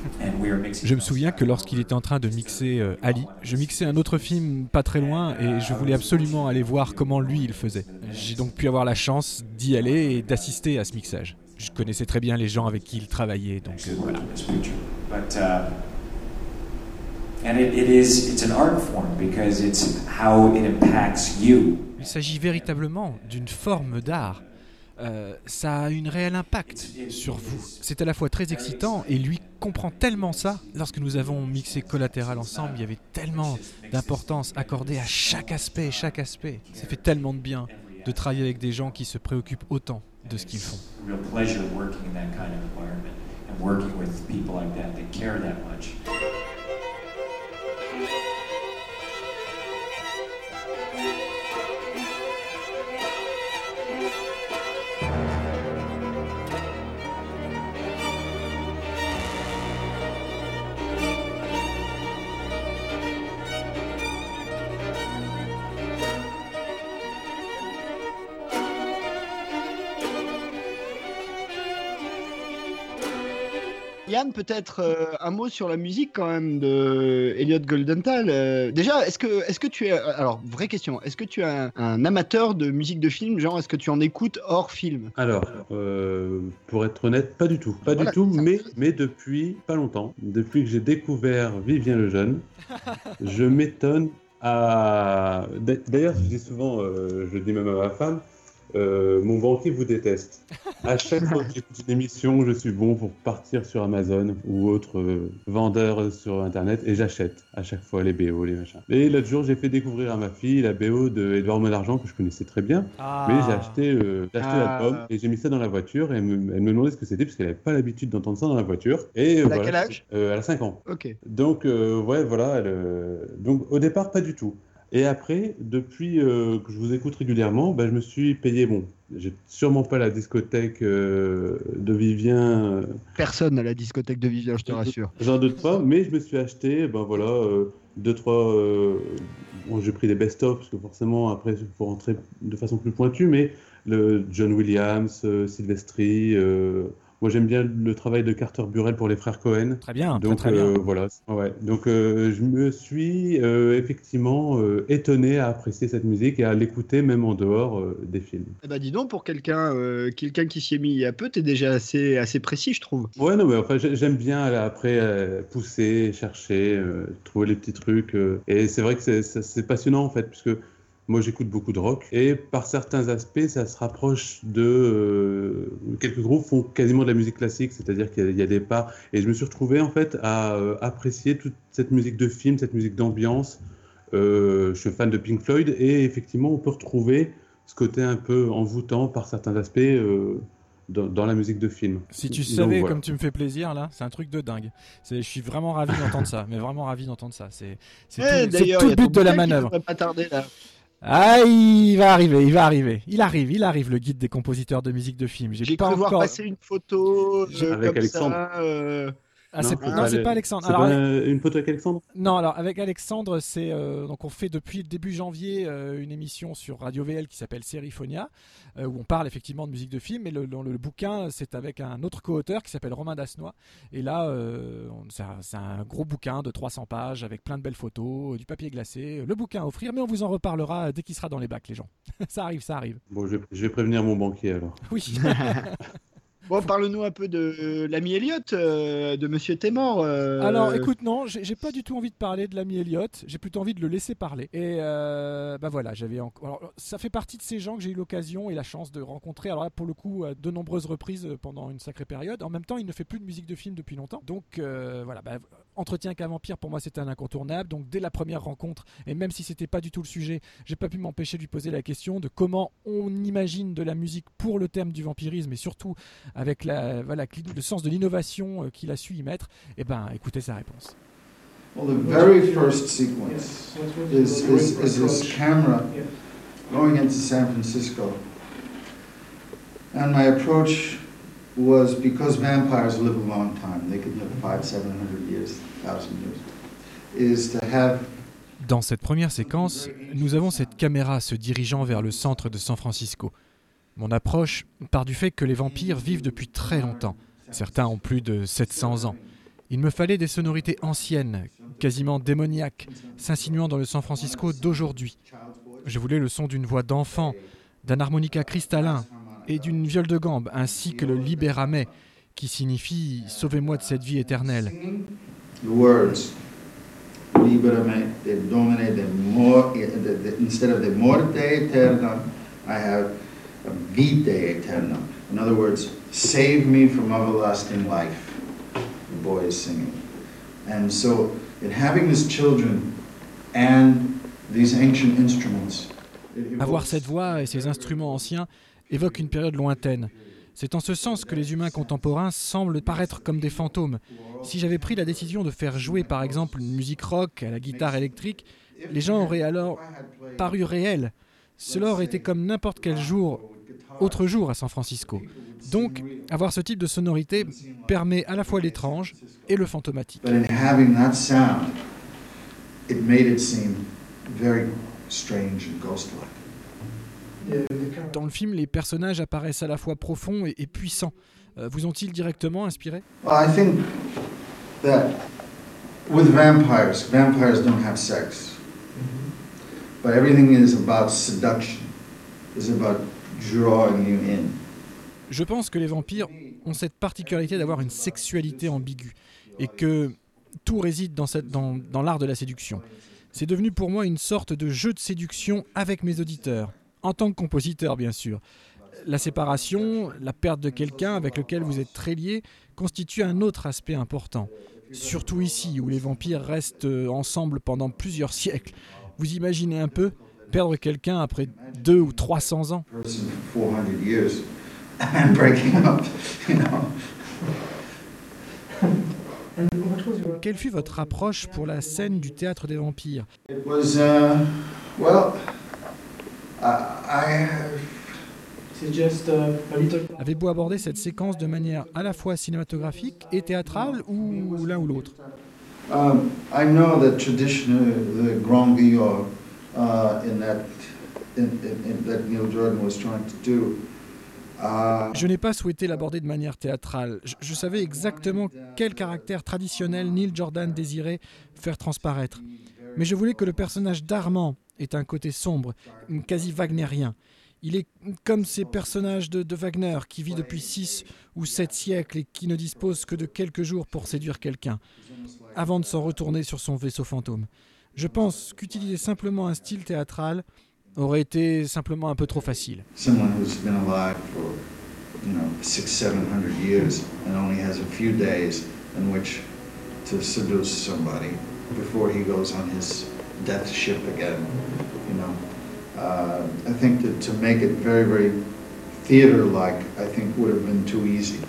[SPEAKER 8] I remember when he was mixing Ali, and we were mixing.
[SPEAKER 2] Je me souviens que lorsqu'il était en train de mixer euh, Ali, je mixais un autre film pas très loin et je voulais absolument aller voir comment lui il faisait. J'ai donc pu avoir la chance d'y aller et d'assister à ce mixage. Je connaissais très bien les gens avec qui il travaillait, donc euh, voilà.
[SPEAKER 8] uh, and it, it is it's an art form because it's how it impacts you.
[SPEAKER 2] Il s'agit véritablement d'une forme d'art. Euh, ça a une réel impact sur vous. C'est à la fois très excitant et lui comprend tellement ça. Lorsque nous avons mixé Collatéral ensemble, il y avait tellement d'importance accordée à chaque aspect, chaque aspect. Ça fait tellement de bien de travailler avec des gens qui se préoccupent autant de ce qu'ils font.
[SPEAKER 8] Working with people like that that care that much.
[SPEAKER 1] Peut-être euh, un mot sur la musique quand même de Elliot Goldenthal. Euh, déjà, est-ce que, est-ce que tu es, alors vraie question, est-ce que tu es un, un amateur de musique de film, genre est-ce que tu en écoutes hors film?
[SPEAKER 3] Alors, euh, pour être honnête, pas du tout. Pas
[SPEAKER 1] Voilà,
[SPEAKER 3] du tout, mais, mais depuis pas longtemps, depuis que j'ai découvert Vivien le Jeune, je m'étonne à. D'ailleurs, je dis souvent, euh, je dis même à ma femme, euh, mon banquier vous déteste. À chaque fois que j'écoute une émission, je suis bon pour partir sur Amazon ou autre euh, vendeur sur Internet et j'achète à chaque fois les BO, les machins. Et l'autre jour, j'ai fait découvrir à ma fille la BO de Edouard Monargent que je connaissais très bien. Mais j'ai acheté, euh, acheté
[SPEAKER 1] Ah.
[SPEAKER 3] l'album et j'ai mis ça dans la voiture et elle me, elle me demandait ce que c'était parce qu'elle n'avait pas l'habitude d'entendre ça dans la voiture. Et euh,
[SPEAKER 1] Elle a
[SPEAKER 3] voilà.
[SPEAKER 1] quel âge?
[SPEAKER 3] Euh, Elle a 5 ans.
[SPEAKER 1] Ok.
[SPEAKER 3] Donc, euh, ouais, voilà. elle, euh, donc, au départ, pas du tout. Et après, depuis euh, que je vous écoute régulièrement, bah, je me suis payé, bon, j'ai sûrement pas la discothèque euh, de Vivien, euh,
[SPEAKER 1] Personne à la discothèque de Vivien, je te rassure.
[SPEAKER 3] J'en doute pas, mais je me suis acheté, ben voilà, euh, deux, trois. bon, j'ai pris des best-of, parce que forcément, après, il faut rentrer de façon plus pointue, mais le John Williams, Silvestri. Moi, j'aime bien le travail de Carter Burrell pour les frères Cohen.
[SPEAKER 2] Très bien, très
[SPEAKER 3] Donc
[SPEAKER 2] très bien.
[SPEAKER 3] euh, voilà, ouais. Donc euh, je me suis euh, effectivement euh, étonné à apprécier cette musique et à l'écouter même en dehors euh, des films.
[SPEAKER 1] Eh ben dis donc, pour quelqu'un euh, quelqu'un qui s'y est mis il y a peu, t'es déjà assez, assez précis, je trouve.
[SPEAKER 3] Ouais, non, mais enfin, j'ai- j'aime bien aller après euh, pousser, chercher, euh, trouver les petits trucs. euh, et c'est vrai que c'est passionnant en fait, puisque Moi, j'écoute beaucoup de rock et par certains aspects, ça se rapproche de euh, quelques groupes font quasiment de la musique classique, c'est-à-dire qu'il y, a- des pas. Et je me suis retrouvé en fait à euh, apprécier toute cette musique de film, cette musique d'ambiance. Euh, je suis fan de Pink Floyd et effectivement, on peut retrouver ce côté un peu envoûtant par certains aspects euh, dans, dans la musique de film.
[SPEAKER 2] Si tu
[SPEAKER 3] Donc,
[SPEAKER 2] savais
[SPEAKER 3] voilà.
[SPEAKER 2] comme tu me fais plaisir là, c'est un truc de dingue. Je suis vraiment ravi d'entendre ça, mais vraiment ravi d'entendre ça. C'est c'est
[SPEAKER 1] Eh,
[SPEAKER 2] tout, le but de la manœuvre.
[SPEAKER 1] pas tarder là.
[SPEAKER 2] Ah, il va arriver, il va arriver. Il arrive, il arrive le guide des compositeurs de musique de film.
[SPEAKER 1] J'ai
[SPEAKER 2] pas
[SPEAKER 1] cru voir
[SPEAKER 2] encore.
[SPEAKER 1] passer une photo euh,
[SPEAKER 3] Avec
[SPEAKER 1] comme
[SPEAKER 3] Alexandre.
[SPEAKER 1] ça. euh,
[SPEAKER 2] Ah, c'est-
[SPEAKER 3] Non,
[SPEAKER 2] non,
[SPEAKER 3] c'est pas
[SPEAKER 2] pas
[SPEAKER 3] le-
[SPEAKER 2] Alexandre. Alors,
[SPEAKER 3] pas une photo avec Alexandre?
[SPEAKER 2] Non, alors avec Alexandre, c'est euh, donc on fait depuis le début janvier euh, une émission sur Radio VL qui s'appelle Seriphonia, euh, où on parle effectivement de musique de film. Et le, le- le bouquin, c'est avec un autre co-auteur qui s'appelle Romain Dasnois. Et là, euh, c'est un- gros bouquin de 300 pages avec plein de belles photos, du papier glacé, le bouquin à offrir. Mais on vous en reparlera dès qu'il sera dans les bacs, les gens. ça arrive, ça arrive.
[SPEAKER 3] Bon, je, je vais prévenir mon banquier alors.
[SPEAKER 2] Oui.
[SPEAKER 1] Bon, parle-nous un peu de l'ami Elliot, euh, de Monsieur Témor. euh,
[SPEAKER 2] Alors écoute, non, j'ai pas du tout envie de parler de l'ami Elliot, j'ai plutôt envie de le laisser parler. Et euh, bah voilà, j'avais encore. ça fait partie de ces gens que j'ai eu l'occasion et la chance de rencontrer. Alors là, pour le coup, de nombreuses reprises pendant une sacrée période. En même temps, il ne fait plus de musique de film depuis longtemps. Donc voilà, bah, entretien qu'un vampire pour moi c'était un incontournable. Donc dès la première rencontre, et même si c'était pas du tout le sujet, j'ai pas pu m'empêcher de lui poser la question de comment on imagine de la musique pour le thème du vampirisme et surtout avec la, voilà, le sens de l'innovation euh, qu'il a su y mettre. Et ben, écoutez sa réponse.
[SPEAKER 9] Well, the very first sequence is, is, is this camera going into San Francisco. And my approach was because vampires live a long time, they live five, seven hundred years, thousand years, is to have
[SPEAKER 2] Dans cette première séquence, nous avons cette caméra se dirigeant vers le centre de San Francisco. Mon approche part du fait que les vampires vivent depuis très longtemps. Certains ont plus de 700 ans. Il me fallait des sonorités anciennes, quasiment démoniaques, s'insinuant dans le San Francisco d'aujourd'hui. Je voulais le son d'une voix d'enfant, d'un harmonica cristallin et d'une viole de gambe, ainsi que le libérame, qui signifie Sauvez-moi de cette vie éternelle.
[SPEAKER 9] the words liberame, de domine, de. In other words, save me from everlasting life. The boy is singing. And so, in having these children and these ancient instruments,
[SPEAKER 2] Avoir cette voix et ces instruments anciens évoque une période lointaine. C'est en ce sens que les humains contemporains semblent paraître comme des fantômes. Si j'avais pris la décision de faire jouer par exemple une musique rock à la guitare électrique, les gens auraient alors paru réels. Cela aurait été comme n'importe quel jour, autre jour à San Francisco. Donc, avoir ce type de sonorité permet à la fois l'étrange et le fantomatique.
[SPEAKER 9] Strange and ghost-like.
[SPEAKER 2] Dans le film, les personnages apparaissent à la fois profonds et, et puissants. Euh, vous ont-ils directement inspiré?
[SPEAKER 9] Well, I think that with vampires, vampires don't have sex. But everything is about seduction, is about drawing you in.
[SPEAKER 2] Je pense que les vampires ont cette particularité d'avoir une sexualité ambiguë et que tout réside dans, cette- dans- dans l'art de la séduction. C'est devenu pour moi une sorte de jeu de séduction avec mes auditeurs, en tant que compositeur bien sûr. La séparation, la perte de quelqu'un avec lequel vous êtes très lié, constitue un autre aspect important. Surtout ici, où les vampires restent euh, ensemble pendant plusieurs siècles. Vous imaginez un peu perdre quelqu'un après deux ou 300 ans
[SPEAKER 9] Person for 400 years and breaking up, you know.
[SPEAKER 2] Quelle fut votre approche pour la scène du théâtre des vampires
[SPEAKER 9] It was, uh, well, I, I
[SPEAKER 2] Avez-vous abordé cette séquence de manière à la fois cinématographique et théâtrale ou l'un ou l'autre?
[SPEAKER 9] I know that tradition, the grand guillot, in that, in, in, in that Neil Jordan was trying to do.
[SPEAKER 2] Je n'ai pas souhaité l'aborder de manière théâtrale. Je, je savais exactement quel caractère traditionnel Neil Jordan désirait faire transparaître. Mais je voulais que le personnage d'Armand ait un côté sombre, quasi wagnérien. Il est comme ces personnages de, de Wagner qui vit depuis six ou sept siècles et qui ne dispose que de quelques jours pour séduire quelqu'un, avant de s'en retourner sur son vaisseau fantôme. Je pense qu'utiliser simplement un style théâtral aurait été simplement un peu trop facile.
[SPEAKER 9] Someone death ship again, you know. Uh, I think that to make it very, very theater-like, I think would have been too easy.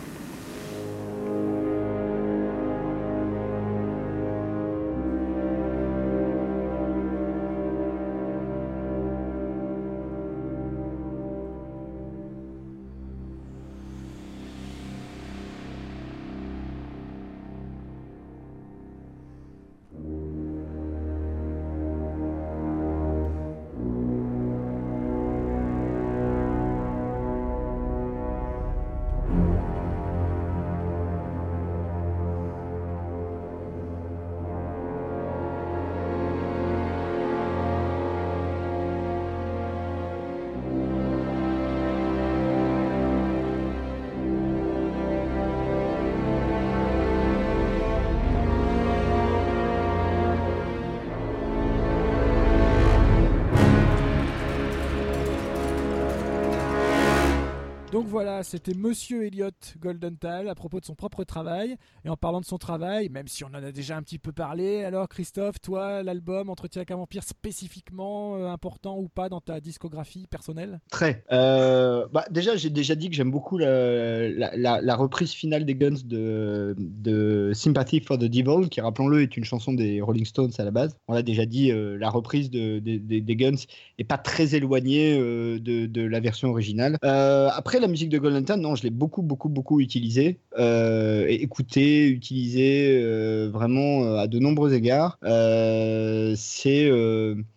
[SPEAKER 2] Donc voilà, c'était Monsieur Elliot Goldenthal à propos de son propre travail. Et en parlant de son travail, même si on en a déjà un petit peu parlé, alors Christophe, toi, l'album Entretien avec un vampire spécifiquement euh, important ou pas dans ta discographie personnelle?
[SPEAKER 1] Très. Euh, bah, déjà, j'ai déjà dit que j'aime beaucoup la, reprise finale des Guns de, Sympathy for the Devil, qui, rappelons-le, est une chanson des Rolling Stones à la base. On l'a déjà dit, euh, la reprise de, des- Guns est pas très éloignée de, la version originale. Après, la musique de Golden Town, non, je l'ai beaucoup, beaucoup, beaucoup utilisée, euh, écoutée, utilisée euh, vraiment euh, à de nombreux égards. Euh, c'est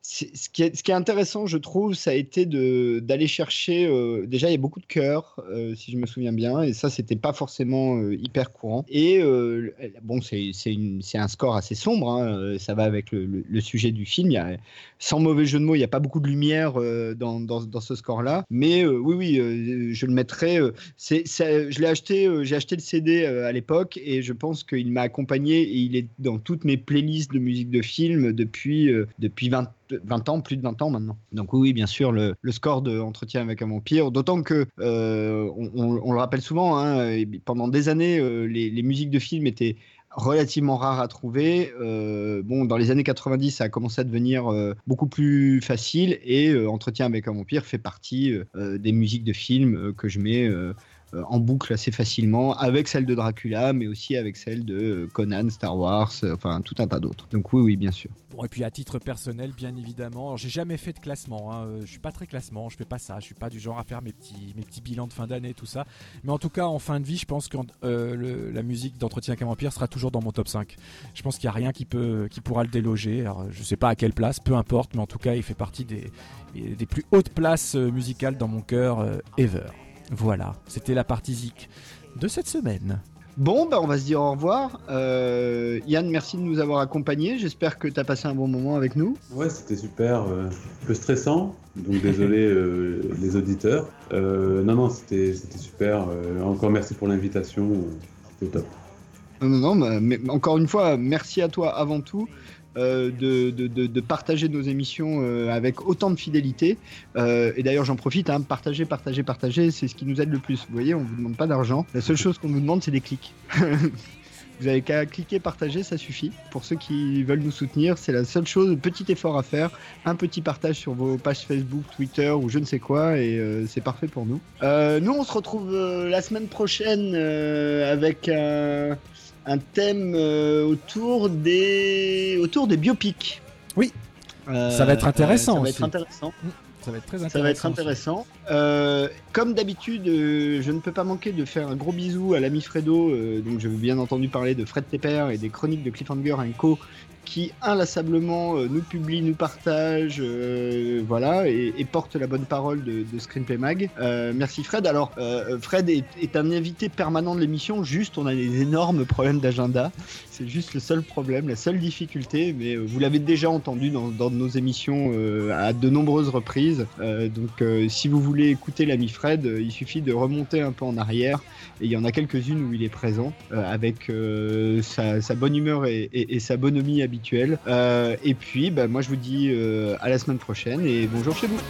[SPEAKER 1] ce, qui est, intéressant, je trouve, ça a été d'aller chercher. déjà, il y a beaucoup de chœurs, si je me souviens bien, et ça, c'était pas forcément hyper courant. Et bon, c'est un score assez sombre, hein, ça va avec le, sujet du film. Sans mauvais jeu de mots, il n'y a pas beaucoup de lumière dans, dans, ce score-là. Mais oui, oui, je le euh, je l'ai acheté, euh, j'ai acheté le CD euh, à l'époque et je pense qu'il m'a accompagné et il est dans toutes mes playlists de musique de film depuis, depuis 20, 20 ans, plus de 20 ans maintenant. Donc oui, bien sûr, le, score de Entretien avec un vampire. D'autant que, on, le rappelle souvent, hein, pendant des années, les, les musiques de film étaient relativement rares à trouver. Euh, bon, dans les années 90, ça a commencé à devenir euh, beaucoup plus facile et euh, Entretien avec un vampire fait partie des musiques de films que je mets en boucle assez facilement, avec celle de Dracula, mais aussi avec celle de euh, Conan, Star Wars, euh, enfin tout un tas d'autres. Donc oui, oui, bien sûr.
[SPEAKER 2] Bon, et puis à titre personnel, bien évidemment, j'ai jamais fait de classement. Hein. euh, Je suis pas très classement, je fais pas ça. Je suis pas du genre à faire mes petits, mes petits bilans de fin d'année, tout ça. Mais en tout cas, en fin de vie, je pense que euh, la musique d'entretien avec un vampire sera toujours dans mon top 5. Je pense qu'il y a rien qui peut, qui pourra le déloger. Alors, je sais pas à quelle place, peu importe, mais en tout cas, il fait partie des, des plus hautes places euh, musicales dans mon cœur euh, ever. Voilà, c'était la partie zik de cette semaine.
[SPEAKER 1] Bon, bah, on va se dire au revoir. Euh, Yann, merci de nous avoir accompagnés. J'espère que tu as passé un bon moment avec nous.
[SPEAKER 3] Ouais, c'était super, euh, un peu stressant, donc désolé euh, les auditeurs. Euh, non, non, c'était c'était super. euh, encore merci pour l'invitation, c'était top.
[SPEAKER 1] Non, non, non, mais- mais encore une fois, merci à toi avant tout euh, de, de- de- partager nos émissions euh, avec autant de fidélité. Euh, et d'ailleurs, j'en profite, hein, partager, partager, partager, c'est ce qui nous aide le plus. Vous voyez, on vous demande pas d'argent. La seule chose qu'on nous demande, c'est des clics. Vous avez qu'à cliquer, partager, ça suffit. Pour ceux qui veulent nous soutenir, c'est la seule chose, petit effort à faire, un petit partage sur vos pages Facebook, Twitter ou je ne sais quoi, et c'est parfait pour nous. Nous, on se retrouve la semaine prochaine avec un, un thème euh, autour des autour des biopics.
[SPEAKER 2] Oui.
[SPEAKER 1] Euh,
[SPEAKER 2] Ça va être intéressant
[SPEAKER 1] ça va
[SPEAKER 2] aussi.
[SPEAKER 1] être intéressant.
[SPEAKER 2] Ça va être très intéressant.
[SPEAKER 1] Ça va être intéressant. Euh, comme d'habitude, euh, je ne peux pas manquer de faire un gros bisou à l'ami Fredo. euh, donc, je veux bien entendu parler de Fred Tepper et des chroniques de Cliffhanger Co. qui inlassablement euh, nous publie, nous partage, euh, voilà, et, porte la bonne parole de, Screenplay Mag. Euh, merci Fred. Alors, Fred est, un invité permanent de l'émission. Juste, on a des énormes problèmes d'agenda. C'est juste le seul problème, la seule difficulté. Mais vous l'avez déjà entendu dans, nos émissions à de nombreuses reprises. Donc, si vous voulez écouter l'ami Fred, il suffit de remonter un peu en arrière. Et il y en a quelques-unes où il est présent, euh, avec euh, sa, bonne humeur et, sa bonhomie habituelle
[SPEAKER 10] habituel. Euh, et puis, bah, moi, je vous dis à la semaine prochaine et bonjour chez vous.